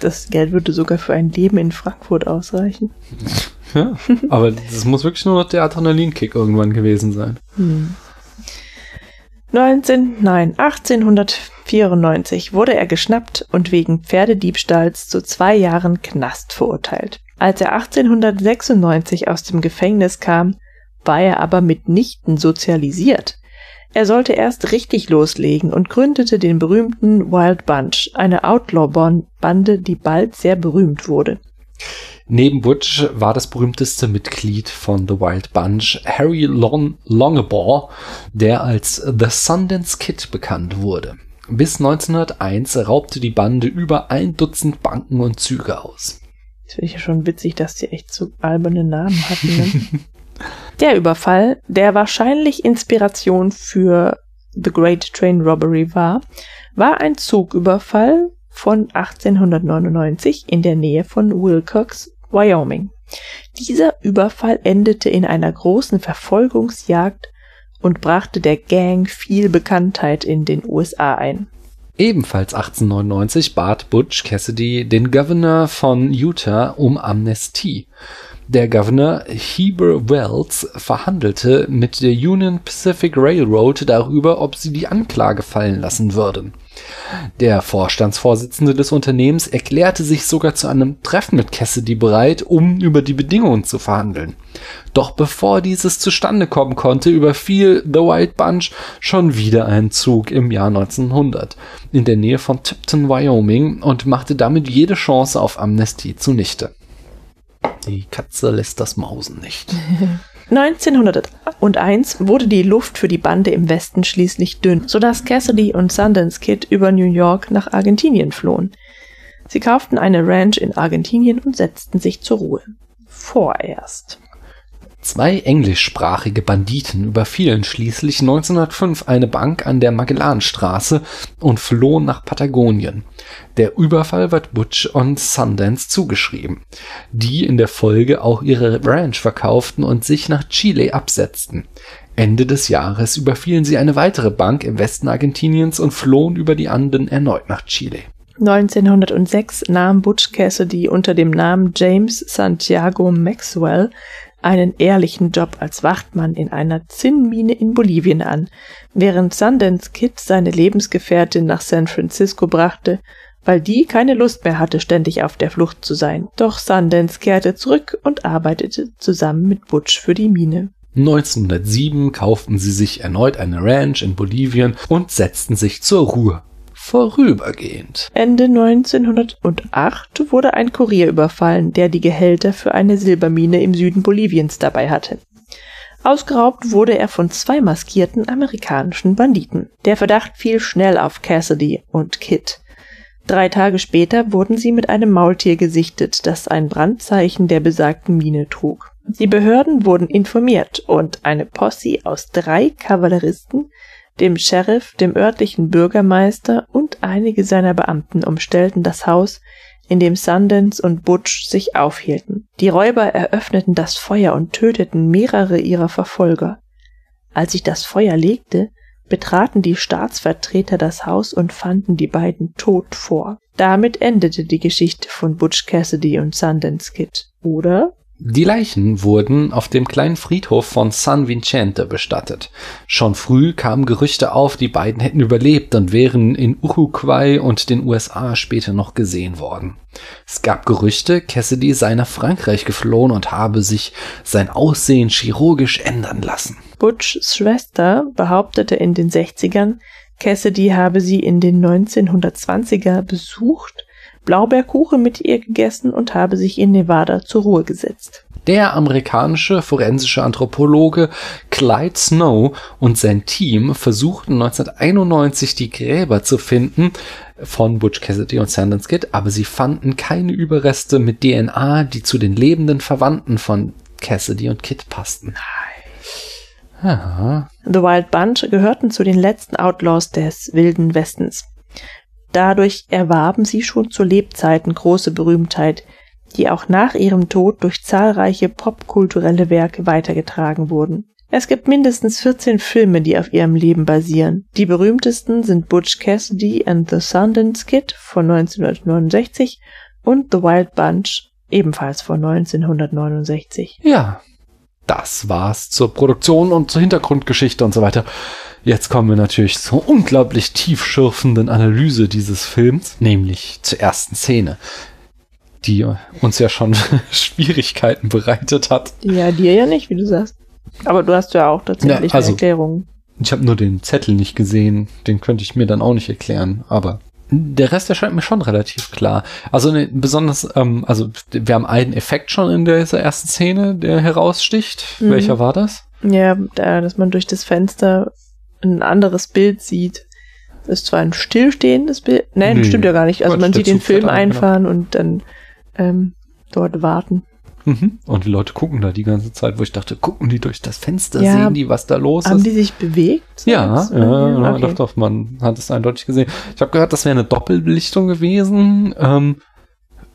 Das Geld würde sogar für ein Leben in Frankfurt ausreichen. Ja, aber das muss wirklich nur noch der Adrenalinkick irgendwann gewesen sein. Hm. 19, nein, 1894 wurde er geschnappt und wegen Pferdediebstahls zu zwei Jahren Knast verurteilt. Als er 1896 aus dem Gefängnis kam, war er aber mitnichten sozialisiert. Er sollte erst richtig loslegen und gründete den berühmten Wild Bunch, eine Outlaw-Bande, die bald sehr berühmt wurde. Neben Butch war das berühmteste Mitglied von The Wild Bunch Harry Long Longabaugh, der als The Sundance Kid bekannt wurde. Bis 1901 raubte die Bande über ein Dutzend Banken und Züge aus. Das finde ich ja schon witzig, dass die echt so alberne Namen hatten. Ne? Der Überfall, der wahrscheinlich Inspiration für The Great Train Robbery war, war ein Zugüberfall von 1899 in der Nähe von Wilcox, Wyoming. Dieser Überfall endete in einer großen Verfolgungsjagd und brachte der Gang viel Bekanntheit in den USA ein. Ebenfalls 1899 bat Butch Cassidy den Governor von Utah um Amnestie. Der Governor Heber Wells verhandelte mit der Union Pacific Railroad darüber, ob sie die Anklage fallen lassen würden. Der Vorstandsvorsitzende des Unternehmens erklärte sich sogar zu einem Treffen mit Cassidy bereit, um über die Bedingungen zu verhandeln. Doch bevor dieses zustande kommen konnte, überfiel The White Bunch schon wieder einen Zug im Jahr 1900 in der Nähe von Tipton, Wyoming und machte damit jede Chance auf Amnestie zunichte. Die Katze lässt das Mausen nicht. 1901 wurde die Luft für die Bande im Westen schließlich dünn, sodass Cassidy und Sundance Kid über New York nach Argentinien flohen. Sie kauften eine Ranch in Argentinien und setzten sich zur Ruhe. Vorerst. Zwei englischsprachige Banditen überfielen schließlich 1905 eine Bank an der Magellanstraße und flohen nach Patagonien. Der Überfall wird Butch und Sundance zugeschrieben, die in der Folge auch ihre Ranch verkauften und sich nach Chile absetzten. Ende des Jahres überfielen sie eine weitere Bank im Westen Argentiniens und flohen über die Anden erneut nach Chile. 1906 nahm Butch Cassidy unter dem Namen James Santiago Maxwell einen ehrlichen Job als Wachtmann in einer Zinnmine in Bolivien an, während Sundance Kid seine Lebensgefährtin nach San Francisco brachte, weil die keine Lust mehr hatte, ständig auf der Flucht zu sein. Doch Sundance kehrte zurück und arbeitete zusammen mit Butch für die Mine. 1907 kauften sie sich erneut eine Ranch in Bolivien und setzten sich zur Ruhe vorübergehend. Ende 1908 wurde ein Kurier überfallen, der die Gehälter für eine Silbermine im Süden Boliviens dabei hatte. Ausgeraubt wurde er von zwei maskierten amerikanischen Banditen. Der Verdacht fiel schnell auf Cassidy und Kit. Drei Tage später wurden sie mit einem Maultier gesichtet, das ein Brandzeichen der besagten Mine trug. Die Behörden wurden informiert und eine Posse aus drei Kavalleristen dem Sheriff, dem örtlichen Bürgermeister und einige seiner Beamten umstellten das Haus, in dem Sundance und Butch sich aufhielten. Die Räuber eröffneten das Feuer und töteten mehrere ihrer Verfolger. Als sich das Feuer legte, betraten die Staatsvertreter das Haus und fanden die beiden tot vor. Damit endete die Geschichte von Butch Cassidy und Sundance Kid, oder? Die Leichen wurden auf dem kleinen Friedhof von San Vicente bestattet. Schon früh kamen Gerüchte auf, die beiden hätten überlebt und wären in Uruguay und den USA später noch gesehen worden. Es gab Gerüchte, Cassidy sei nach Frankreich geflohen und habe sich sein Aussehen chirurgisch ändern lassen. Butchs Schwester behauptete in den 60ern, Cassidy habe sie in den 1920er besucht Blaubeerkuchen mit ihr gegessen und habe sich in Nevada zur Ruhe gesetzt. Der amerikanische forensische Anthropologe Clyde Snow und sein Team versuchten 1991 die Gräber zu finden von Butch Cassidy und Sundance Kid, aber sie fanden keine Überreste mit DNA, die zu den lebenden Verwandten von Cassidy und Kid passten. Ja. The Wild Bunch gehörten zu den letzten Outlaws des Wilden Westens. Dadurch erwarben sie schon zu Lebzeiten große Berühmtheit, die auch nach ihrem Tod durch zahlreiche popkulturelle Werke weitergetragen wurden. Es gibt mindestens 14 Filme, die auf ihrem Leben basieren. Die berühmtesten sind Butch Cassidy and the Sundance Kid von 1969 und The Wild Bunch ebenfalls von 1969. Ja, das war's zur Produktion und zur Hintergrundgeschichte und so weiter. Jetzt kommen wir natürlich zur unglaublich tiefschürfenden Analyse dieses Films, nämlich zur ersten Szene, die uns ja schon Schwierigkeiten bereitet hat. Ja, dir ja nicht, wie du sagst. Aber du hast ja auch tatsächlich Ja, also- eine Erklärung. Ich habe nur den Zettel nicht gesehen, den könnte ich mir dann auch nicht erklären, aber der Rest erscheint mir schon relativ klar. Also ne, besonders, ähm, also wir haben einen Effekt schon in dieser ersten Szene, der heraussticht. Mhm. Welcher war das? Ja, da, dass man durch das Fenster ein anderes Bild sieht. Das ist zwar ein stillstehendes Bild. Nein, Nee, stimmt ja gar nicht. Also Quatsch, man sieht den Film genau. einfahren und dann ähm, dort warten. Mhm. Und die Leute gucken da die ganze Zeit, wo ich dachte, gucken die durch das Fenster, Ja. sehen die, was da los Haben ist? die sich bewegt? ja, ja, ja okay. doch, doch, man hat es eindeutig gesehen. Ich habe gehört, das wäre eine Doppelbelichtung gewesen. Ähm,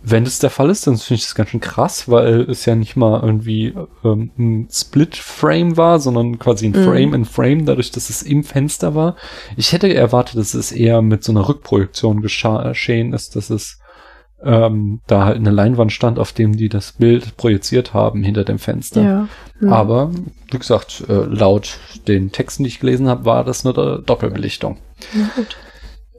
wenn das der Fall ist, dann finde ich das ganz schön krass, weil es ja nicht mal irgendwie ähm, ein Split-Frame war, sondern quasi ein Mhm. Frame in Frame, dadurch, dass es im Fenster war. Ich hätte erwartet, dass es eher mit so einer Rückprojektion geschehen ist, dass es ähm, da halt eine Leinwand stand, auf dem die das Bild projiziert haben hinter dem Fenster. Ja. Hm. Aber, wie gesagt, äh, laut den Texten, die ich gelesen habe, war das eine Do- Doppelbelichtung. Na gut.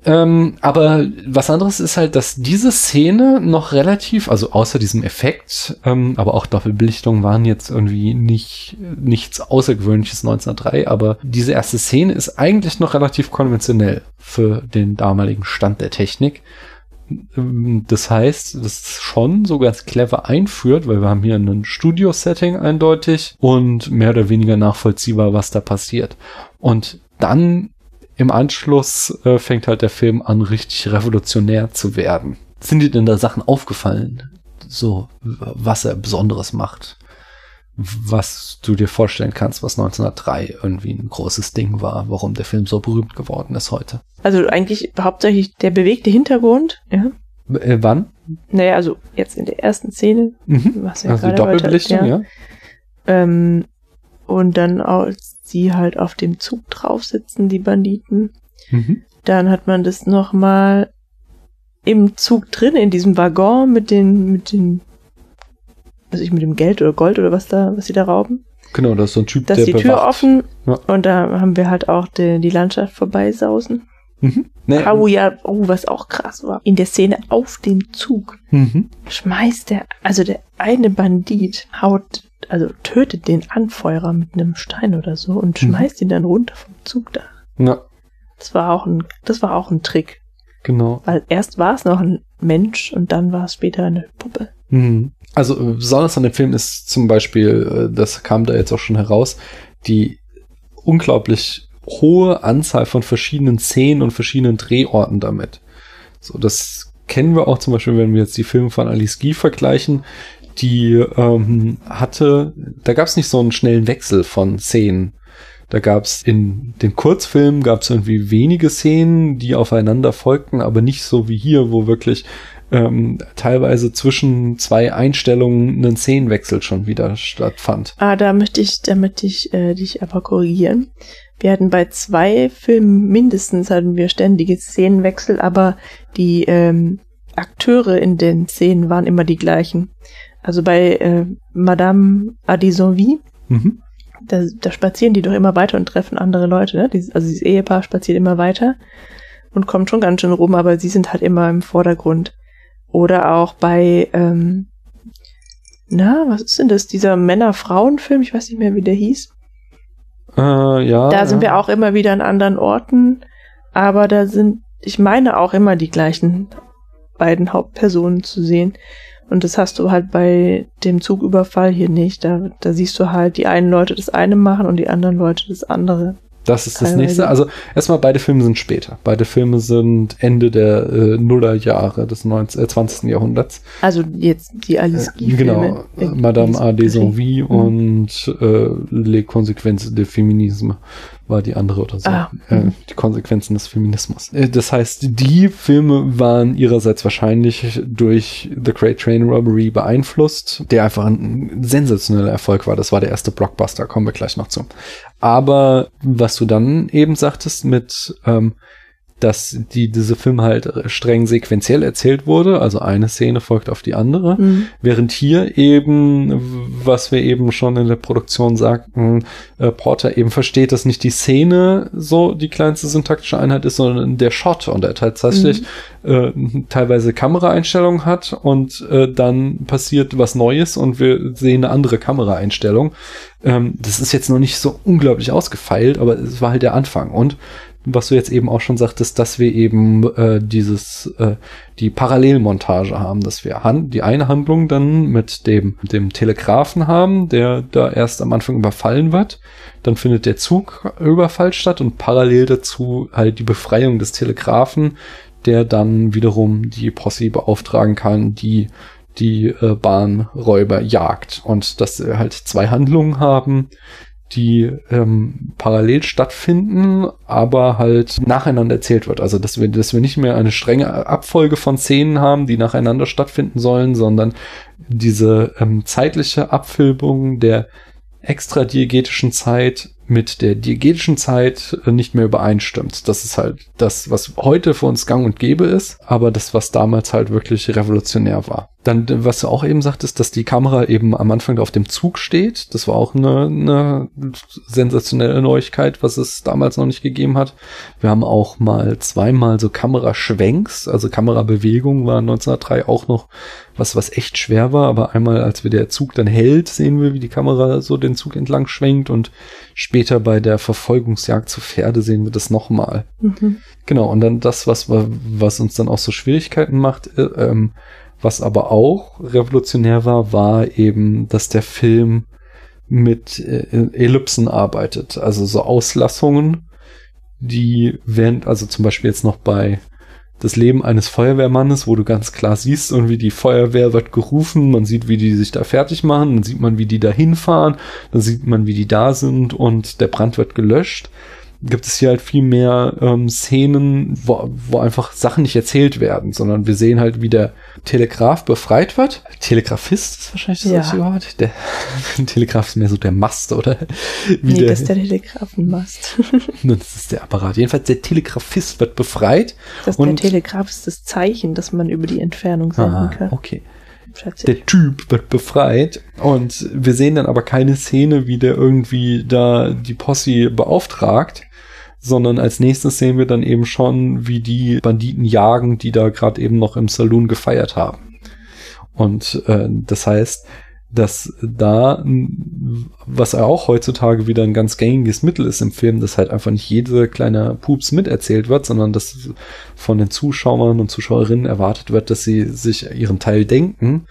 Ähm, aber was anderes ist halt, dass diese Szene noch relativ, also außer diesem Effekt, ähm, aber auch Doppelbelichtungen waren jetzt irgendwie nicht nichts Außergewöhnliches 1903, aber diese erste Szene ist eigentlich noch relativ konventionell für den damaligen Stand der Technik. Ähm, Das heißt, das ist schon so ganz clever einführt, weil wir haben hier ein Studio-Setting eindeutig und mehr oder weniger nachvollziehbar, was da passiert. Und dann im Anschluss äh, fängt halt der Film an, richtig revolutionär zu werden. Sind dir denn da Sachen aufgefallen? So, was er Besonderes macht? Was du dir vorstellen kannst, was 1903 irgendwie ein großes Ding war, warum der Film so berühmt geworden ist heute. Also eigentlich hauptsächlich der bewegte Hintergrund. Ja. Äh, wann? Naja, also jetzt in der ersten Szene, Mhm. was ja Also die Doppelbelichtung, ja. Ähm, und dann, als sie halt auf dem Zug drauf sitzen, die Banditen, Mhm. dann hat man das nochmal im Zug drin, in diesem Waggon mit den, mit den, was ich, mit dem Geld oder Gold oder was da, was sie da rauben. Genau, da ist so ein Typ, Da der ist die Tür bewacht. offen Ja. und da haben wir halt auch die, die Landschaft vorbeisausen. Mhm. Nee, ja, oh, was auch krass war. In der Szene auf dem Zug mhm. schmeißt der, also der eine Bandit haut, also tötet den Anfeuerer mit einem Stein oder so und Mhm. schmeißt ihn dann runter vom Zugdach. Ja, Das war auch ein, das war auch ein Trick. genau. Weil erst war es noch ein Mensch und dann war es später eine Puppe. Mhm. Also äh, besonders an dem Film ist zum Beispiel, äh, das kam da jetzt auch schon heraus, die unglaublich hohe Anzahl von verschiedenen Szenen und verschiedenen Drehorten damit. So, das kennen wir auch zum Beispiel, wenn wir jetzt die Filme von Alice Guy vergleichen. Die ähm, hatte, da gab es nicht so einen schnellen Wechsel von Szenen. Da gab es in den Kurzfilmen gab es irgendwie wenige Szenen, die aufeinander folgten, aber nicht so wie hier, wo wirklich ähm, teilweise zwischen zwei Einstellungen ein Szenenwechsel schon wieder stattfand. Ah, da möchte ich, da möchte ich äh, dich aber korrigieren. Wir hatten bei zwei Filmen mindestens hatten wir ständige Szenenwechsel, aber die ähm, Akteure in den Szenen waren immer die gleichen. Also bei äh, Madame Adisonville, Mhm. da, da spazieren die doch immer weiter und treffen andere Leute, ne? Dieses, also dieses Ehepaar spaziert immer weiter und kommt schon ganz schön rum, aber sie sind halt immer im Vordergrund. Oder auch bei, ähm, na, was ist denn das? Dieser Männer-Frauen-Film, ich weiß nicht mehr, wie der hieß. Äh, ja. Da sind wir auch immer wieder an anderen Orten, aber da sind, ich meine auch immer die gleichen beiden Hauptpersonen zu sehen. Und das hast du halt bei dem Zugüberfall hier nicht. Da, da siehst du halt die einen Leute das eine machen und die anderen Leute das andere. Das ist das nächste. Also erstmal, beide Filme sind später. Beide Filme sind Ende der äh, Nullerjahre des 19, äh, 20. Jahrhunderts. Also jetzt die Alice äh, Genau, äh, Madame A. Desenvie mhm. und äh, Les Consequences de Feminisme war die andere oder so. Ah. Äh, die Konsequenzen des Feminismus. Äh, das heißt, die Filme waren ihrerseits wahrscheinlich durch The Great Train Robbery beeinflusst, der einfach ein sensationeller Erfolg war. Das war der erste Blockbuster, kommen wir gleich noch zu. Aber was du dann eben sagtest mit ähm, dass die, diese Film halt streng sequenziell erzählt wurde, also eine Szene folgt auf die andere, mhm. während hier eben, was wir eben schon in der Produktion sagten, äh, Porter eben versteht, dass nicht die Szene so die kleinste syntaktische Einheit ist, sondern der Shot und er tatsächlich mhm. äh, teilweise Kameraeinstellungen hat und äh, dann passiert was Neues und wir sehen eine andere Kameraeinstellung. Ähm, das ist jetzt noch nicht so unglaublich ausgefeilt, aber es war halt der Anfang und was du jetzt eben auch schon sagtest, dass wir eben äh, dieses äh, die Parallelmontage haben, dass wir Hand, die eine Handlung dann mit dem dem Telegrafen haben, der da erst am Anfang überfallen wird, dann findet der Zugüberfall statt und parallel dazu halt die Befreiung des Telegrafen, der dann wiederum die Posse beauftragen kann, die die äh, Bahnräuber jagt. Und dass wir halt zwei Handlungen haben, die ähm, parallel stattfinden, aber halt nacheinander erzählt wird. Also dass wir, dass wir nicht mehr eine strenge Abfolge von Szenen haben, die nacheinander stattfinden sollen, sondern diese ähm, zeitliche Abfilmung der extradiegetischen Zeit mit der diegetischen Zeit äh, nicht mehr übereinstimmt. Das ist halt das, was heute für uns gang und gäbe ist, aber das, was damals halt wirklich revolutionär war. Dann, was du auch eben sagtest, dass die Kamera eben am Anfang auf dem Zug steht. Das war auch eine, eine sensationelle Neuigkeit, was es damals noch nicht gegeben hat. Wir haben auch mal zweimal so Kameraschwenks, also Kamerabewegung war 1903 auch noch was, was echt schwer war. Aber einmal, als wir der Zug dann hält, sehen wir, wie die Kamera so den Zug entlang schwenkt und später bei der Verfolgungsjagd zu Pferde sehen wir das nochmal. Mhm. Genau. Und dann das, was, was uns dann auch so Schwierigkeiten macht, äh, ähm, was aber auch revolutionär war, war eben, dass der Film mit äh, Ellipsen arbeitet. Also so Auslassungen, die während, also zum Beispiel jetzt noch bei das Leben eines Feuerwehrmannes, wo du ganz klar siehst, irgendwie die Feuerwehr wird gerufen, man sieht, wie die sich da fertig machen, dann sieht man, wie die da hinfahren, dann sieht man, wie die da sind. Und der Brand wird gelöscht gibt es hier halt viel mehr ähm, Szenen, wo, wo einfach Sachen nicht erzählt werden, sondern wir sehen halt, wie der Telegraph befreit wird. Telegrafist ist wahrscheinlich das ja. richtige Wort. Der Telegraph ist mehr so der Mast, oder? Wie nee, der, das ist der Telegrafenmast. das ist der Apparat. Jedenfalls der Telegrafist wird befreit. Das und der Telegraph ist das Zeichen, dass man über die Entfernung senden ah, kann. Okay. Der Typ wird befreit und wir sehen dann aber keine Szene, wie der irgendwie da die Posse beauftragt, sondern als nächstes sehen wir dann eben schon, wie die Banditen jagen, die da gerade eben noch im Saloon gefeiert haben. Und äh, das heißt, dass da, was auch heutzutage wieder ein ganz gängiges Mittel ist im Film, dass halt einfach nicht jede kleine Pups miterzählt wird, sondern dass von den Zuschauern und Zuschauerinnen erwartet wird, dass sie sich ihren Teil denken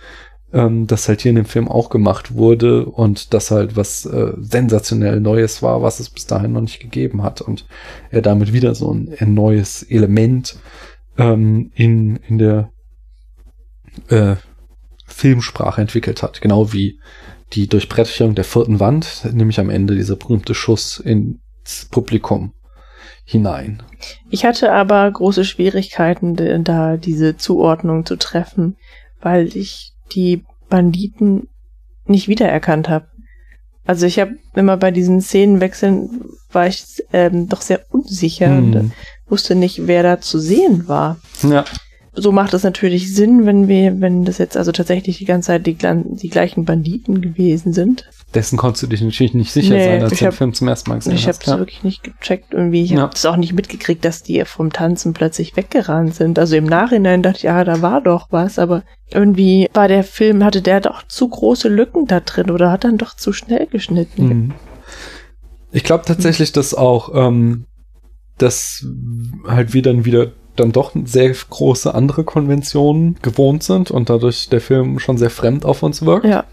ähm, das halt hier in dem Film auch gemacht wurde und das halt was äh, sensationell Neues war, was es bis dahin noch nicht gegeben hat und er damit wieder so ein, ein neues Element ähm, in, in der äh, Filmsprache entwickelt hat, genau wie die Durchbrechung der vierten Wand, nämlich am Ende dieser berühmte Schuss ins Publikum hinein. Ich hatte aber große Schwierigkeiten, da diese Zuordnung zu treffen, weil ich die Banditen nicht wiedererkannt habe. Also ich habe immer bei diesen Szenenwechseln war ich ähm, doch sehr unsicher hm. und wusste nicht, wer da zu sehen war. Ja so macht es natürlich Sinn, wenn wir, wenn das jetzt also tatsächlich die ganze Zeit die, die gleichen Banditen gewesen sind. Dessen konntest du dich natürlich nicht sicher nee, sein, als du den Film zum ersten Mal gesehen ich hast. Ich habe es wirklich nicht gecheckt irgendwie. Ich ja. habe es auch nicht mitgekriegt, dass die vom Tanzen plötzlich weggerannt sind. Also im Nachhinein dachte ich, ja, da war doch was, aber irgendwie war der Film, hatte der doch zu große Lücken da drin oder hat dann doch zu schnell geschnitten. Mhm. Ich glaube tatsächlich, dass auch ähm, das halt wieder dann wieder dann doch sehr große andere Konventionen gewohnt sind und dadurch der Film schon sehr fremd auf uns wirkt. Ja.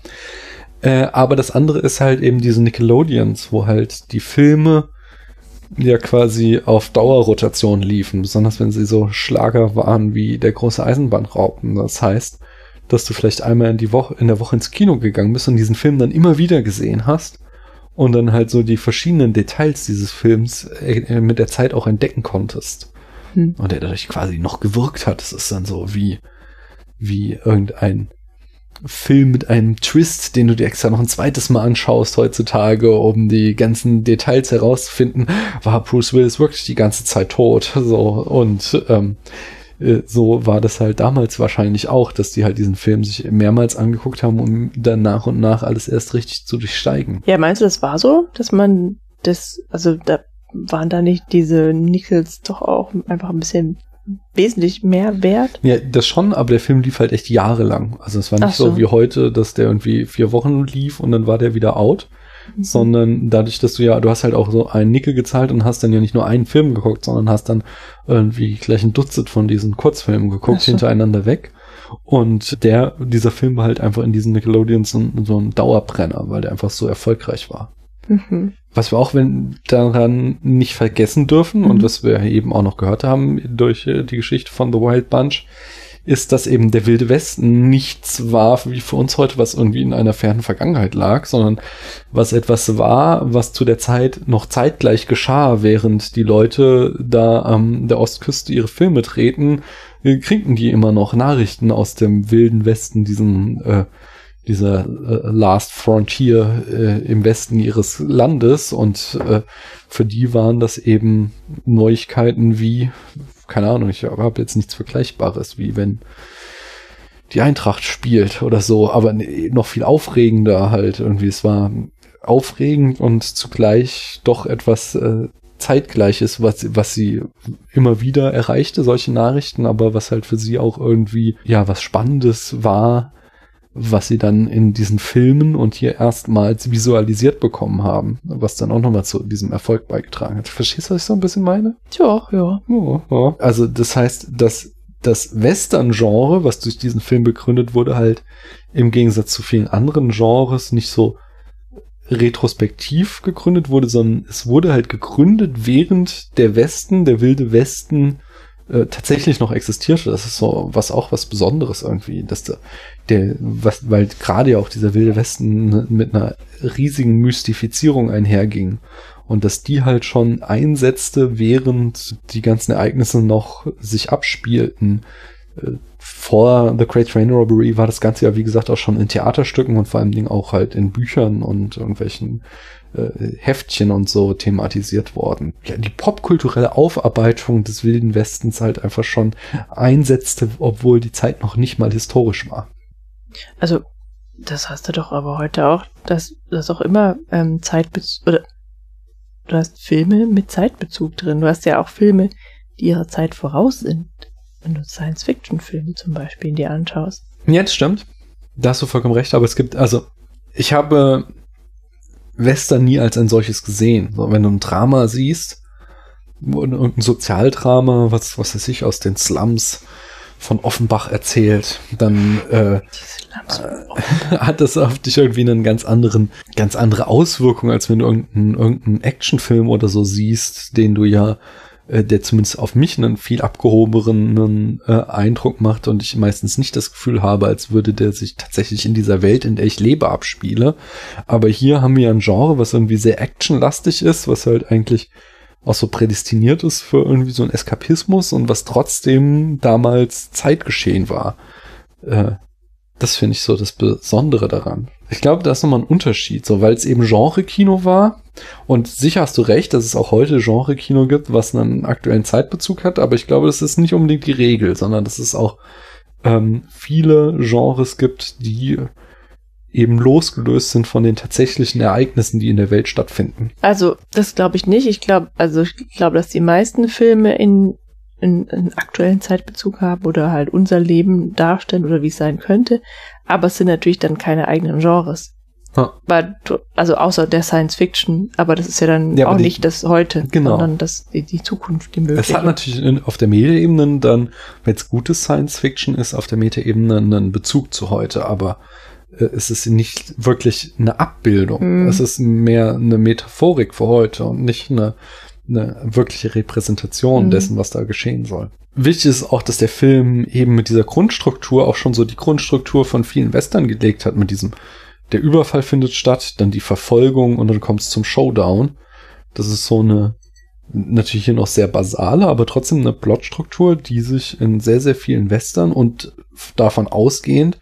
Äh, aber das andere ist halt eben diese Nickelodeons, wo halt die Filme ja quasi auf Dauerrotation liefen, besonders wenn sie so Schlager waren wie der große Eisenbahnraupen. Das heißt, dass du vielleicht einmal in die Woche, in der Woche ins Kino gegangen bist und diesen Film dann immer wieder gesehen hast und dann halt so die verschiedenen Details dieses Films äh, mit der Zeit auch entdecken konntest. Hm. Und der dadurch quasi noch gewirkt hat. Es ist dann so wie, wie irgendein Film mit einem Twist, den du dir extra noch ein zweites Mal anschaust heutzutage, um die ganzen Details herauszufinden, war Bruce Willis wirklich die ganze Zeit tot. So, und ähm, äh, so war das halt damals wahrscheinlich auch, dass die halt diesen Film sich mehrmals angeguckt haben, um dann nach und nach alles erst richtig zu durchsteigen. Ja, meinst du, das war so, dass man das, also da waren da nicht diese Nickels doch auch einfach ein bisschen wesentlich mehr wert? Ja, das schon, aber der Film lief halt echt jahrelang. Also es war nicht so. so wie heute, dass der irgendwie vier Wochen lief und dann war der wieder out. Mhm. sondern dadurch, dass du ja, du hast halt auch so einen Nickel gezahlt und hast dann ja nicht nur einen Film geguckt, sondern hast dann irgendwie gleich ein Dutzend von diesen Kurzfilmen geguckt, so. hintereinander weg. Und der, dieser Film war halt einfach in diesen Nickelodeons so, ein- so ein Dauerbrenner, weil der einfach so erfolgreich war. Mhm. Was wir auch wenn, daran nicht vergessen dürfen und Mhm. was wir eben auch noch gehört haben durch äh, die Geschichte von The Wild Bunch, ist, dass eben der Wilde Westen nichts war wie für uns heute, was irgendwie in einer fernen Vergangenheit lag, sondern was etwas war, was zu der Zeit noch zeitgleich geschah, während die Leute da am der Ostküste ihre Filme treten, äh, kriegen die immer noch Nachrichten aus dem Wilden Westen, diesen äh, dieser äh, Last Frontier äh, im Westen ihres Landes und äh, für die waren das eben Neuigkeiten wie, keine Ahnung, ich habe jetzt nichts Vergleichbares, wie wenn die Eintracht spielt oder so, aber noch viel aufregender halt irgendwie. Es war aufregend und zugleich doch etwas äh, zeitgleiches, was, was sie immer wieder erreichte, solche Nachrichten, aber was halt für sie auch irgendwie, ja, was Spannendes war, was sie dann in diesen Filmen und hier erstmals visualisiert bekommen haben, was dann auch nochmal zu diesem Erfolg beigetragen hat. Verstehst du, was ich so ein bisschen meine? Tja, ja. Ja, ja. Also das heißt, dass das Western-Genre, was durch diesen Film begründet wurde, halt im Gegensatz zu vielen anderen Genres nicht so retrospektiv gegründet wurde, sondern es wurde halt gegründet, während der Westen, der wilde Westen, äh, tatsächlich noch existierte. Das ist so was auch was Besonderes irgendwie, dass der, der was, weil gerade ja auch dieser wilde Westen mit einer riesigen Mystifizierung einherging und dass die halt schon einsetzte, während die ganzen Ereignisse noch sich abspielten. Vor The Great Train Robbery war das Ganze ja, wie gesagt, auch schon in Theaterstücken und vor allen Dingen auch halt in Büchern und irgendwelchen äh, Heftchen und so thematisiert worden. Ja, die popkulturelle Aufarbeitung des Wilden Westens halt einfach schon einsetzte, obwohl die Zeit noch nicht mal historisch war. Also, das hast du doch aber heute auch, dass das auch immer ähm, Zeitbezug, oder du hast Filme mit Zeitbezug drin. Du hast ja auch Filme, die ihrer Zeit voraus sind. Wenn du Science-Fiction-Filme zum Beispiel dir anschaust. Ja, das stimmt. Da hast du vollkommen recht, aber es gibt, also, ich habe Western nie als ein solches gesehen. So, wenn du ein Drama siehst, und ein Sozialdrama, was, was weiß ich, aus den Slums von Offenbach erzählt, dann äh, hat das auf dich irgendwie einen ganz anderen, ganz andere Auswirkung, als wenn du irgendeinen, irgendeinen Actionfilm oder so siehst, den du ja, äh, der zumindest auf mich einen viel abgehobenen äh, Eindruck macht und ich meistens nicht das Gefühl habe, als würde der sich tatsächlich in dieser Welt, in der ich lebe, abspiele. Aber hier haben wir ein Genre, was irgendwie sehr actionlastig ist, was halt eigentlich auch so prädestiniert ist für irgendwie so einen Eskapismus und was trotzdem damals Zeitgeschehen war. Äh, das finde ich so das Besondere daran. Ich glaube, da ist nochmal ein Unterschied, so weil es eben Genre-Kino war. Und sicher hast du recht, dass es auch heute Genre-Kino gibt, was einen aktuellen Zeitbezug hat, aber ich glaube, das ist nicht unbedingt die Regel, sondern dass es auch ähm, viele Genres gibt, die eben losgelöst sind von den tatsächlichen Ereignissen, die in der Welt stattfinden. Also, das glaube ich nicht. Ich glaube, also ich glaube, dass die meisten Filme in, in einen aktuellen Zeitbezug haben oder halt unser Leben darstellen oder wie es sein könnte. Aber es sind natürlich dann keine eigenen Genres. Du- also außer der Science Fiction, aber das ist ja dann Ja, auch die- nicht das heute, Genau. sondern das, die, die Zukunft, die mögliche. Es hat natürlich auf der Metaebene dann, wenn es gutes Science Fiction ist, auf der Metaebene einen Bezug zu heute, aber äh, es ist nicht wirklich eine Abbildung. Mhm. Es ist mehr eine Metaphorik für heute und nicht eine, eine wirkliche Repräsentation Mhm. dessen, was da geschehen soll. Wichtig ist auch, dass der Film eben mit dieser Grundstruktur auch schon so die Grundstruktur von vielen Western gelegt hat, mit diesem, der Überfall findet statt, dann die Verfolgung und dann kommt es zum Showdown. Das ist so eine, natürlich hier noch sehr basale, aber trotzdem eine Plotstruktur, die sich in sehr, sehr vielen Western und davon ausgehend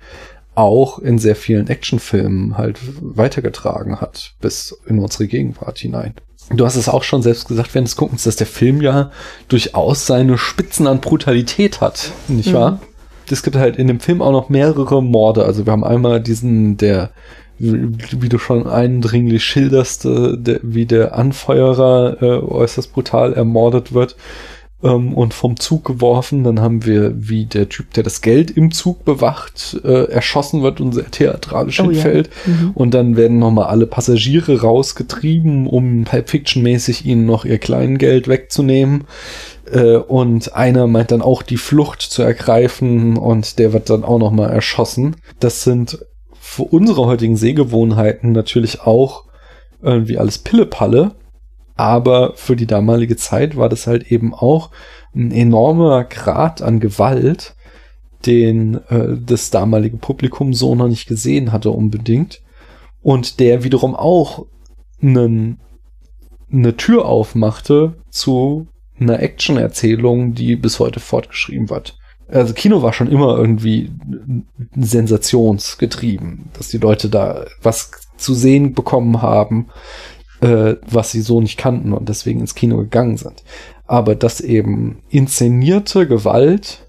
auch in sehr vielen Actionfilmen halt weitergetragen hat, bis in unsere Gegenwart hinein. Du hast es auch schon selbst gesagt während des Guckens, dass der Film ja durchaus seine Spitzen an Brutalität hat, nicht Mhm. wahr? Es gibt halt in dem Film auch noch mehrere Morde. Also wir haben einmal diesen, der, wie du schon eindringlich schilderst, äh, der, wie der Anfeuerer äh, äußerst brutal ermordet wird ähm, und vom Zug geworfen. Dann haben wir, wie der Typ, der das Geld im Zug bewacht, äh, erschossen wird und sehr theatralisch Oh ja. hinfällt. Mhm. Und dann werden nochmal alle Passagiere rausgetrieben, um Pulp Fiction-mäßig ihnen noch ihr Kleingeld wegzunehmen. Äh, und einer meint dann auch die Flucht zu ergreifen und der wird dann auch nochmal erschossen. Das sind für unsere heutigen Sehgewohnheiten natürlich auch irgendwie alles Pillepalle. Aber für die damalige Zeit war das halt eben auch ein enormer Grad an Gewalt, den äh, das damalige Publikum so noch nicht gesehen hatte unbedingt. Und der wiederum auch einen, eine Tür aufmachte zu einer Action-Erzählung, die bis heute fortgeschrieben wird. Also Kino war schon immer irgendwie sensationsgetrieben, dass die Leute da was zu sehen bekommen haben, äh, was sie so nicht kannten und deswegen ins Kino gegangen sind. Aber dass eben inszenierte Gewalt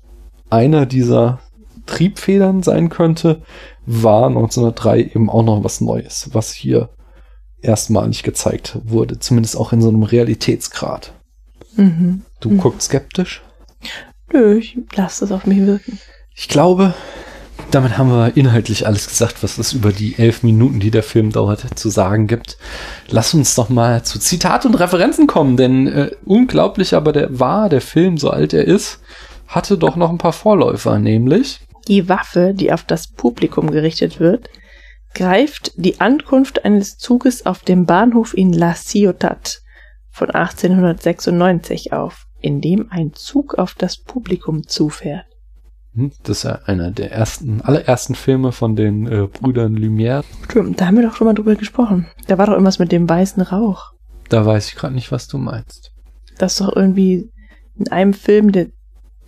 einer dieser Triebfedern sein könnte, war 1903 eben auch noch was Neues, was hier erstmalig gezeigt wurde, zumindest auch in so einem Realitätsgrad. Mhm. Du Mhm. guckst skeptisch? Nö, ich lasse das auf mich wirken. Ich glaube, damit haben wir inhaltlich alles gesagt, was es über die elf Minuten, die der Film dauert, zu sagen gibt. Lass uns doch mal zu Zitat und Referenzen kommen, denn äh, unglaublich aber der war, der Film, so alt er ist, hatte doch noch ein paar Vorläufer, nämlich Die Waffe, die auf das Publikum gerichtet wird, greift die Ankunft eines Zuges auf dem Bahnhof in La Ciotat von 1896 auf, in dem ein Zug auf das Publikum zufährt. Hm, das ist ja einer der ersten, allerersten Filme von den äh, Brüdern Lumière. Stimmt, da haben wir doch schon mal drüber gesprochen. Da war doch irgendwas mit dem weißen Rauch. Da weiß ich gerade nicht, was du meinst. Das ist doch irgendwie in einem Film der,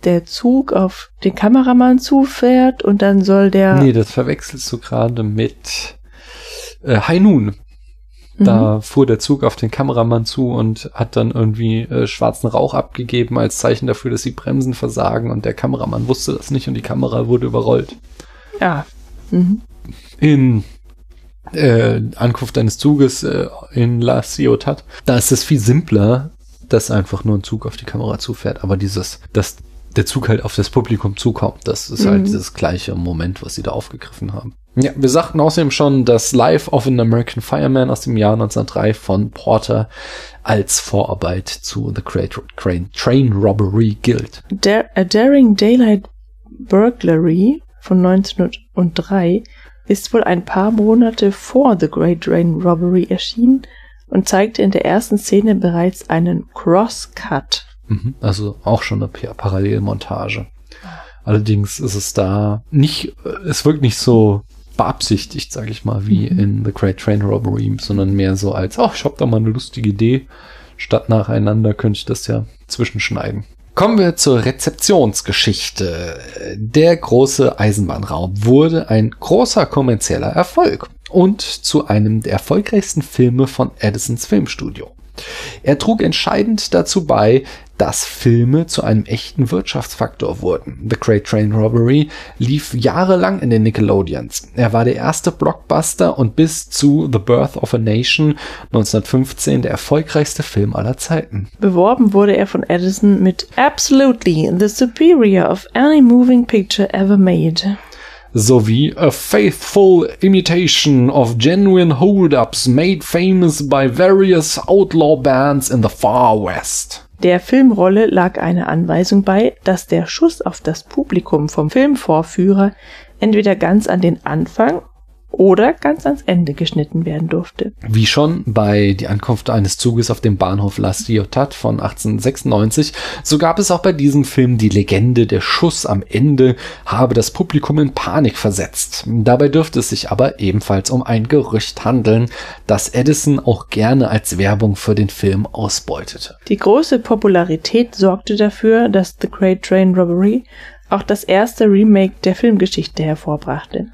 der Zug auf den Kameramann zufährt und dann soll der. Nee, das verwechselst du gerade mit äh, High Noon. Mhm. Da fuhr der Zug auf den Kameramann zu und hat dann irgendwie äh, schwarzen Rauch abgegeben als Zeichen dafür, dass die Bremsen versagen und der Kameramann wusste das nicht und die Kamera wurde überrollt. Ja. Mhm. In äh, Ankunft eines Zuges äh, in La Ciotat, da ist es viel simpler, dass einfach nur ein Zug auf die Kamera zufährt, aber dieses, dass der Zug halt auf das Publikum zukommt, das ist halt Mhm. dieses gleiche Moment, was sie da aufgegriffen haben. Ja, wir sagten außerdem schon, dass Life of an American Fireman aus dem Jahr 1903 von Porter als Vorarbeit zu The Great Train, Robbery gilt. Der, A Daring Daylight Burglary von 1903 ist wohl ein paar Monate vor The Great Train Robbery erschienen und zeigte in der ersten Szene bereits einen Crosscut. Mhm, Also auch schon eine Pa- Parallelmontage. Allerdings ist es da nicht, äh, es wirkt nicht so beabsichtigt, sage ich mal, wie Mhm. in The Great Train Robbery, sondern mehr so als, ach, ich hab da mal eine lustige Idee. Statt nacheinander könnte ich das ja zwischenschneiden. Kommen wir zur Rezeptionsgeschichte. Der große Eisenbahnraum wurde ein großer kommerzieller Erfolg und zu einem der erfolgreichsten Filme von Edisons Filmstudio. Er trug entscheidend dazu bei, dass Filme zu einem echten Wirtschaftsfaktor wurden. The Great Train Robbery lief jahrelang in den Nickelodeons. Er war der erste Blockbuster und bis zu The Birth of a Nation 1915 der erfolgreichste Film aller Zeiten. Beworben wurde er von Edison mit Absolutely the superior of any moving picture ever made. Sowie A Faithful Imitation of Genuine Hold-Ups Made Famous by Various Outlaw Bands in the Far West. Der Filmrolle lag eine Anweisung bei, dass der Schuss auf das Publikum vom Filmvorführer entweder ganz an den Anfang oder ganz ans Ende geschnitten werden durfte. Wie schon bei die Ankunft eines Zuges auf dem Bahnhof La Ciotat von 1896, so gab es auch bei diesem Film die Legende, der Schuss am Ende habe das Publikum in Panik versetzt. Dabei dürfte es sich aber ebenfalls um ein Gerücht handeln, das Edison auch gerne als Werbung für den Film ausbeutete. Die große Popularität sorgte dafür, dass The Great Train Robbery auch das erste Remake der Filmgeschichte hervorbrachte.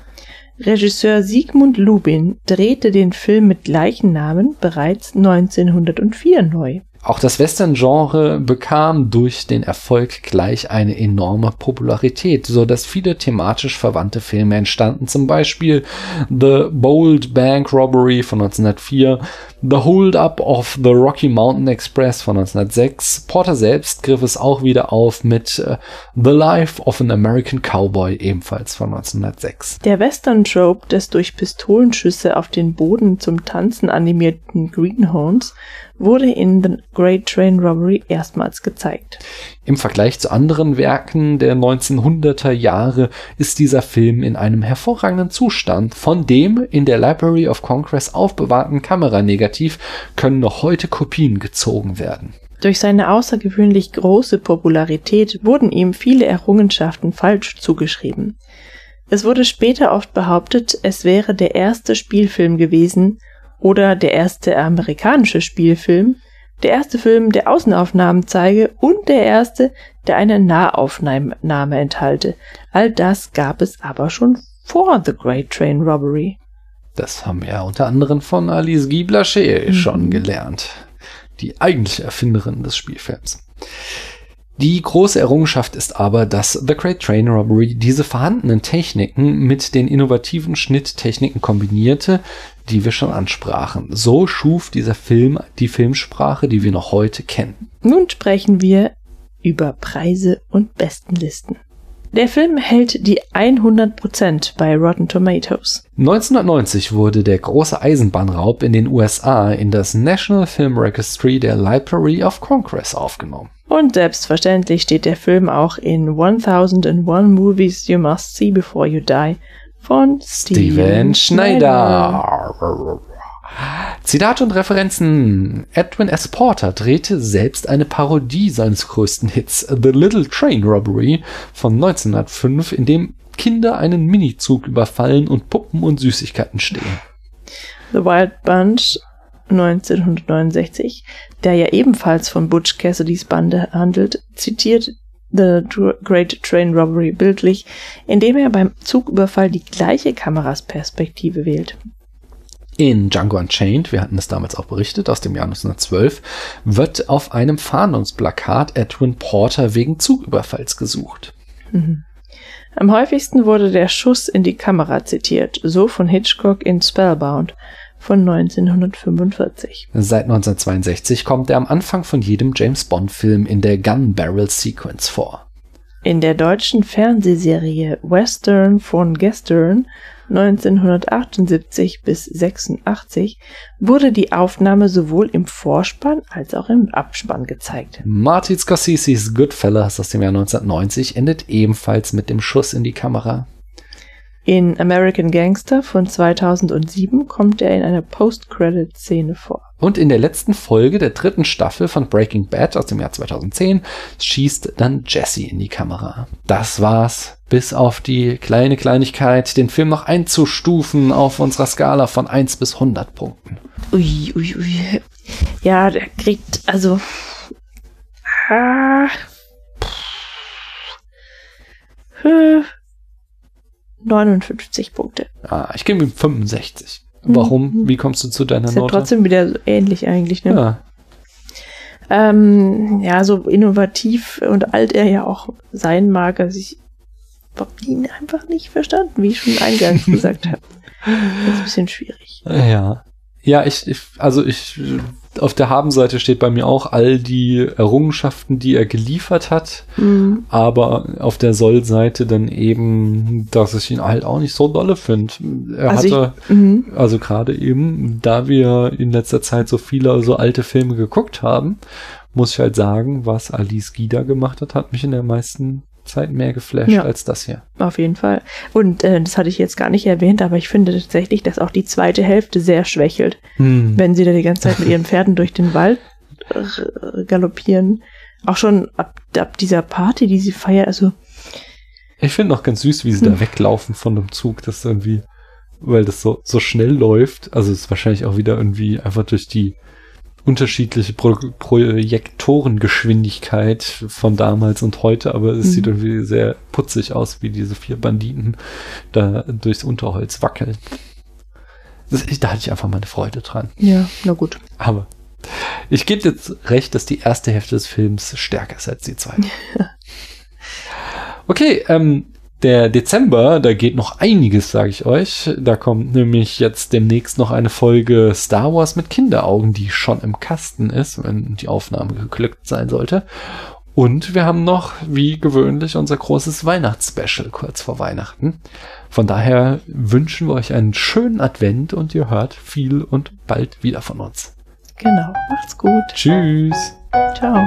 Regisseur Sigmund Lubin drehte den Film mit gleichen Namen bereits 1904 neu. Auch das Western-Genre bekam durch den Erfolg gleich eine enorme Popularität, so dass viele thematisch verwandte Filme entstanden, zum Beispiel The Bold Bank Robbery von 1904, The Hold Up of the Rocky Mountain Express von 1906. Porter selbst griff es auch wieder auf mit uh, The Life of an American Cowboy ebenfalls von 1906. Der Western-Trope des durch Pistolenschüsse auf den Boden zum Tanzen animierten Greenhorns wurde in The Great Train Robbery erstmals gezeigt. Im Vergleich zu anderen Werken der 1900er Jahre ist dieser Film in einem hervorragenden Zustand. Von dem in der Library of Congress aufbewahrten Kameranegativ können noch heute Kopien gezogen werden. Durch seine außergewöhnlich große Popularität wurden ihm viele Errungenschaften falsch zugeschrieben. Es wurde später oft behauptet, es wäre der erste Spielfilm gewesen, oder der erste amerikanische Spielfilm, der erste Film, der Außenaufnahmen zeige und der erste, der eine Nahaufnahme enthalte. All das gab es aber schon vor The Great Train Robbery. Das haben wir ja unter anderem von Alice Guy Blaché mhm. schon gelernt. Die eigentliche Erfinderin des Spielfilms. Die große Errungenschaft ist aber, dass The Great Train Robbery diese vorhandenen Techniken mit den innovativen Schnitttechniken kombinierte, die wir schon ansprachen. So schuf dieser Film die Filmsprache, die wir noch heute kennen. Nun sprechen wir über Preise und Bestenlisten. Der Film hält die 100% bei Rotten Tomatoes. 1990 wurde der große Eisenbahnraub in den USA in das National Film Registry der Library of Congress aufgenommen. Und selbstverständlich steht der Film auch in 1001 Movies You Must See Before You Die von Steven Schneider. Zitate und Referenzen. Edwin S. Porter drehte selbst eine Parodie seines größten Hits, The Little Train Robbery von 1905, in dem Kinder einen Minizug überfallen und Puppen und Süßigkeiten stehlen. The Wild Bunch 1969, der ja ebenfalls von Butch Cassidys Bande handelt, zitiert The Great Train Robbery bildlich, indem er beim Zugüberfall die gleiche Kamerasperspektive wählt. In Django Unchained, wir hatten es damals auch berichtet, aus dem Jahr 1912, wird auf einem Fahndungsplakat Edwin Porter wegen Zugüberfalls gesucht. Mhm. Am häufigsten wurde der Schuss in die Kamera zitiert, so von Hitchcock in Spellbound von 1945. Seit 1962 kommt er am Anfang von jedem James Bond-Film in der Gun Barrel Sequence vor. In der deutschen Fernsehserie Western von Gestern 1978 bis 86 wurde die Aufnahme sowohl im Vorspann als auch im Abspann gezeigt. Martin Scorsese's Goodfellas aus dem Jahr 1990 endet ebenfalls mit dem Schuss in die Kamera. In American Gangster von 2007 kommt er in einer Post-Credit-Szene vor. Und in der letzten Folge der dritten Staffel von Breaking Bad aus dem Jahr 2010 schießt dann Jesse in die Kamera. Das war's. Bis auf die kleine Kleinigkeit, den Film noch einzustufen auf unserer Skala von 1 bis 100 Punkten. Ui, ui, ui. Ja, der kriegt, also. Ah, 59 Punkte. Ah, ich gebe ihm 65. Warum? Mhm. Wie kommst du zu deiner ist Note? Ja trotzdem wieder so ähnlich eigentlich, ne? Ja. Ähm, ja, so innovativ und alt er ja auch sein mag, also ich habe ihn einfach nicht verstanden, wie ich schon eingangs gesagt habe. Das ist ein bisschen schwierig. Ja. Ja, ich, ich also ich auf der Habenseite steht bei mir auch all die Errungenschaften, die er geliefert hat, Mhm. aber auf der Soll-Seite dann eben, dass ich ihn halt auch nicht so dolle finde. Er Also ich- hatte, Mhm. also gerade eben, da wir in letzter Zeit so viele so alte Filme geguckt haben, muss ich halt sagen, was Alice Gida gemacht hat, hat mich in der meisten Zeit mehr geflasht Ja. als das hier. Auf jeden Fall. Und äh, das hatte ich jetzt gar nicht erwähnt, aber ich finde tatsächlich, dass auch die zweite Hälfte sehr schwächelt. Hm. Wenn sie da die ganze Zeit mit ihren Pferden durch den Wald äh, galoppieren. Auch schon ab, ab dieser Party, die sie feiern, also Ich finde noch ganz süß, wie sie Hm. da weglaufen von dem Zug, das irgendwie, weil das so, so schnell läuft. Also es ist wahrscheinlich auch wieder irgendwie einfach durch die unterschiedliche Pro Projektorengeschwindigkeit von damals und heute, aber es Mhm. sieht irgendwie sehr putzig aus, wie diese vier Banditen da durchs Unterholz wackeln. Das, da hatte ich einfach meine Freude dran. ja, na gut. Aber ich gebe jetzt recht, dass die erste Hälfte des Films stärker ist als die zweite. Okay, ähm, der Dezember, da geht noch einiges, sage ich euch. Da kommt nämlich jetzt demnächst noch eine Folge Star Wars mit Kinderaugen, die schon im Kasten ist, wenn die Aufnahme geglückt sein sollte. Und wir haben noch, wie gewöhnlich, unser großes Weihnachtsspecial kurz vor Weihnachten. Von daher wünschen wir euch einen schönen Advent und ihr hört viel und bald wieder von uns. Genau. Macht's gut. Tschüss. Ciao.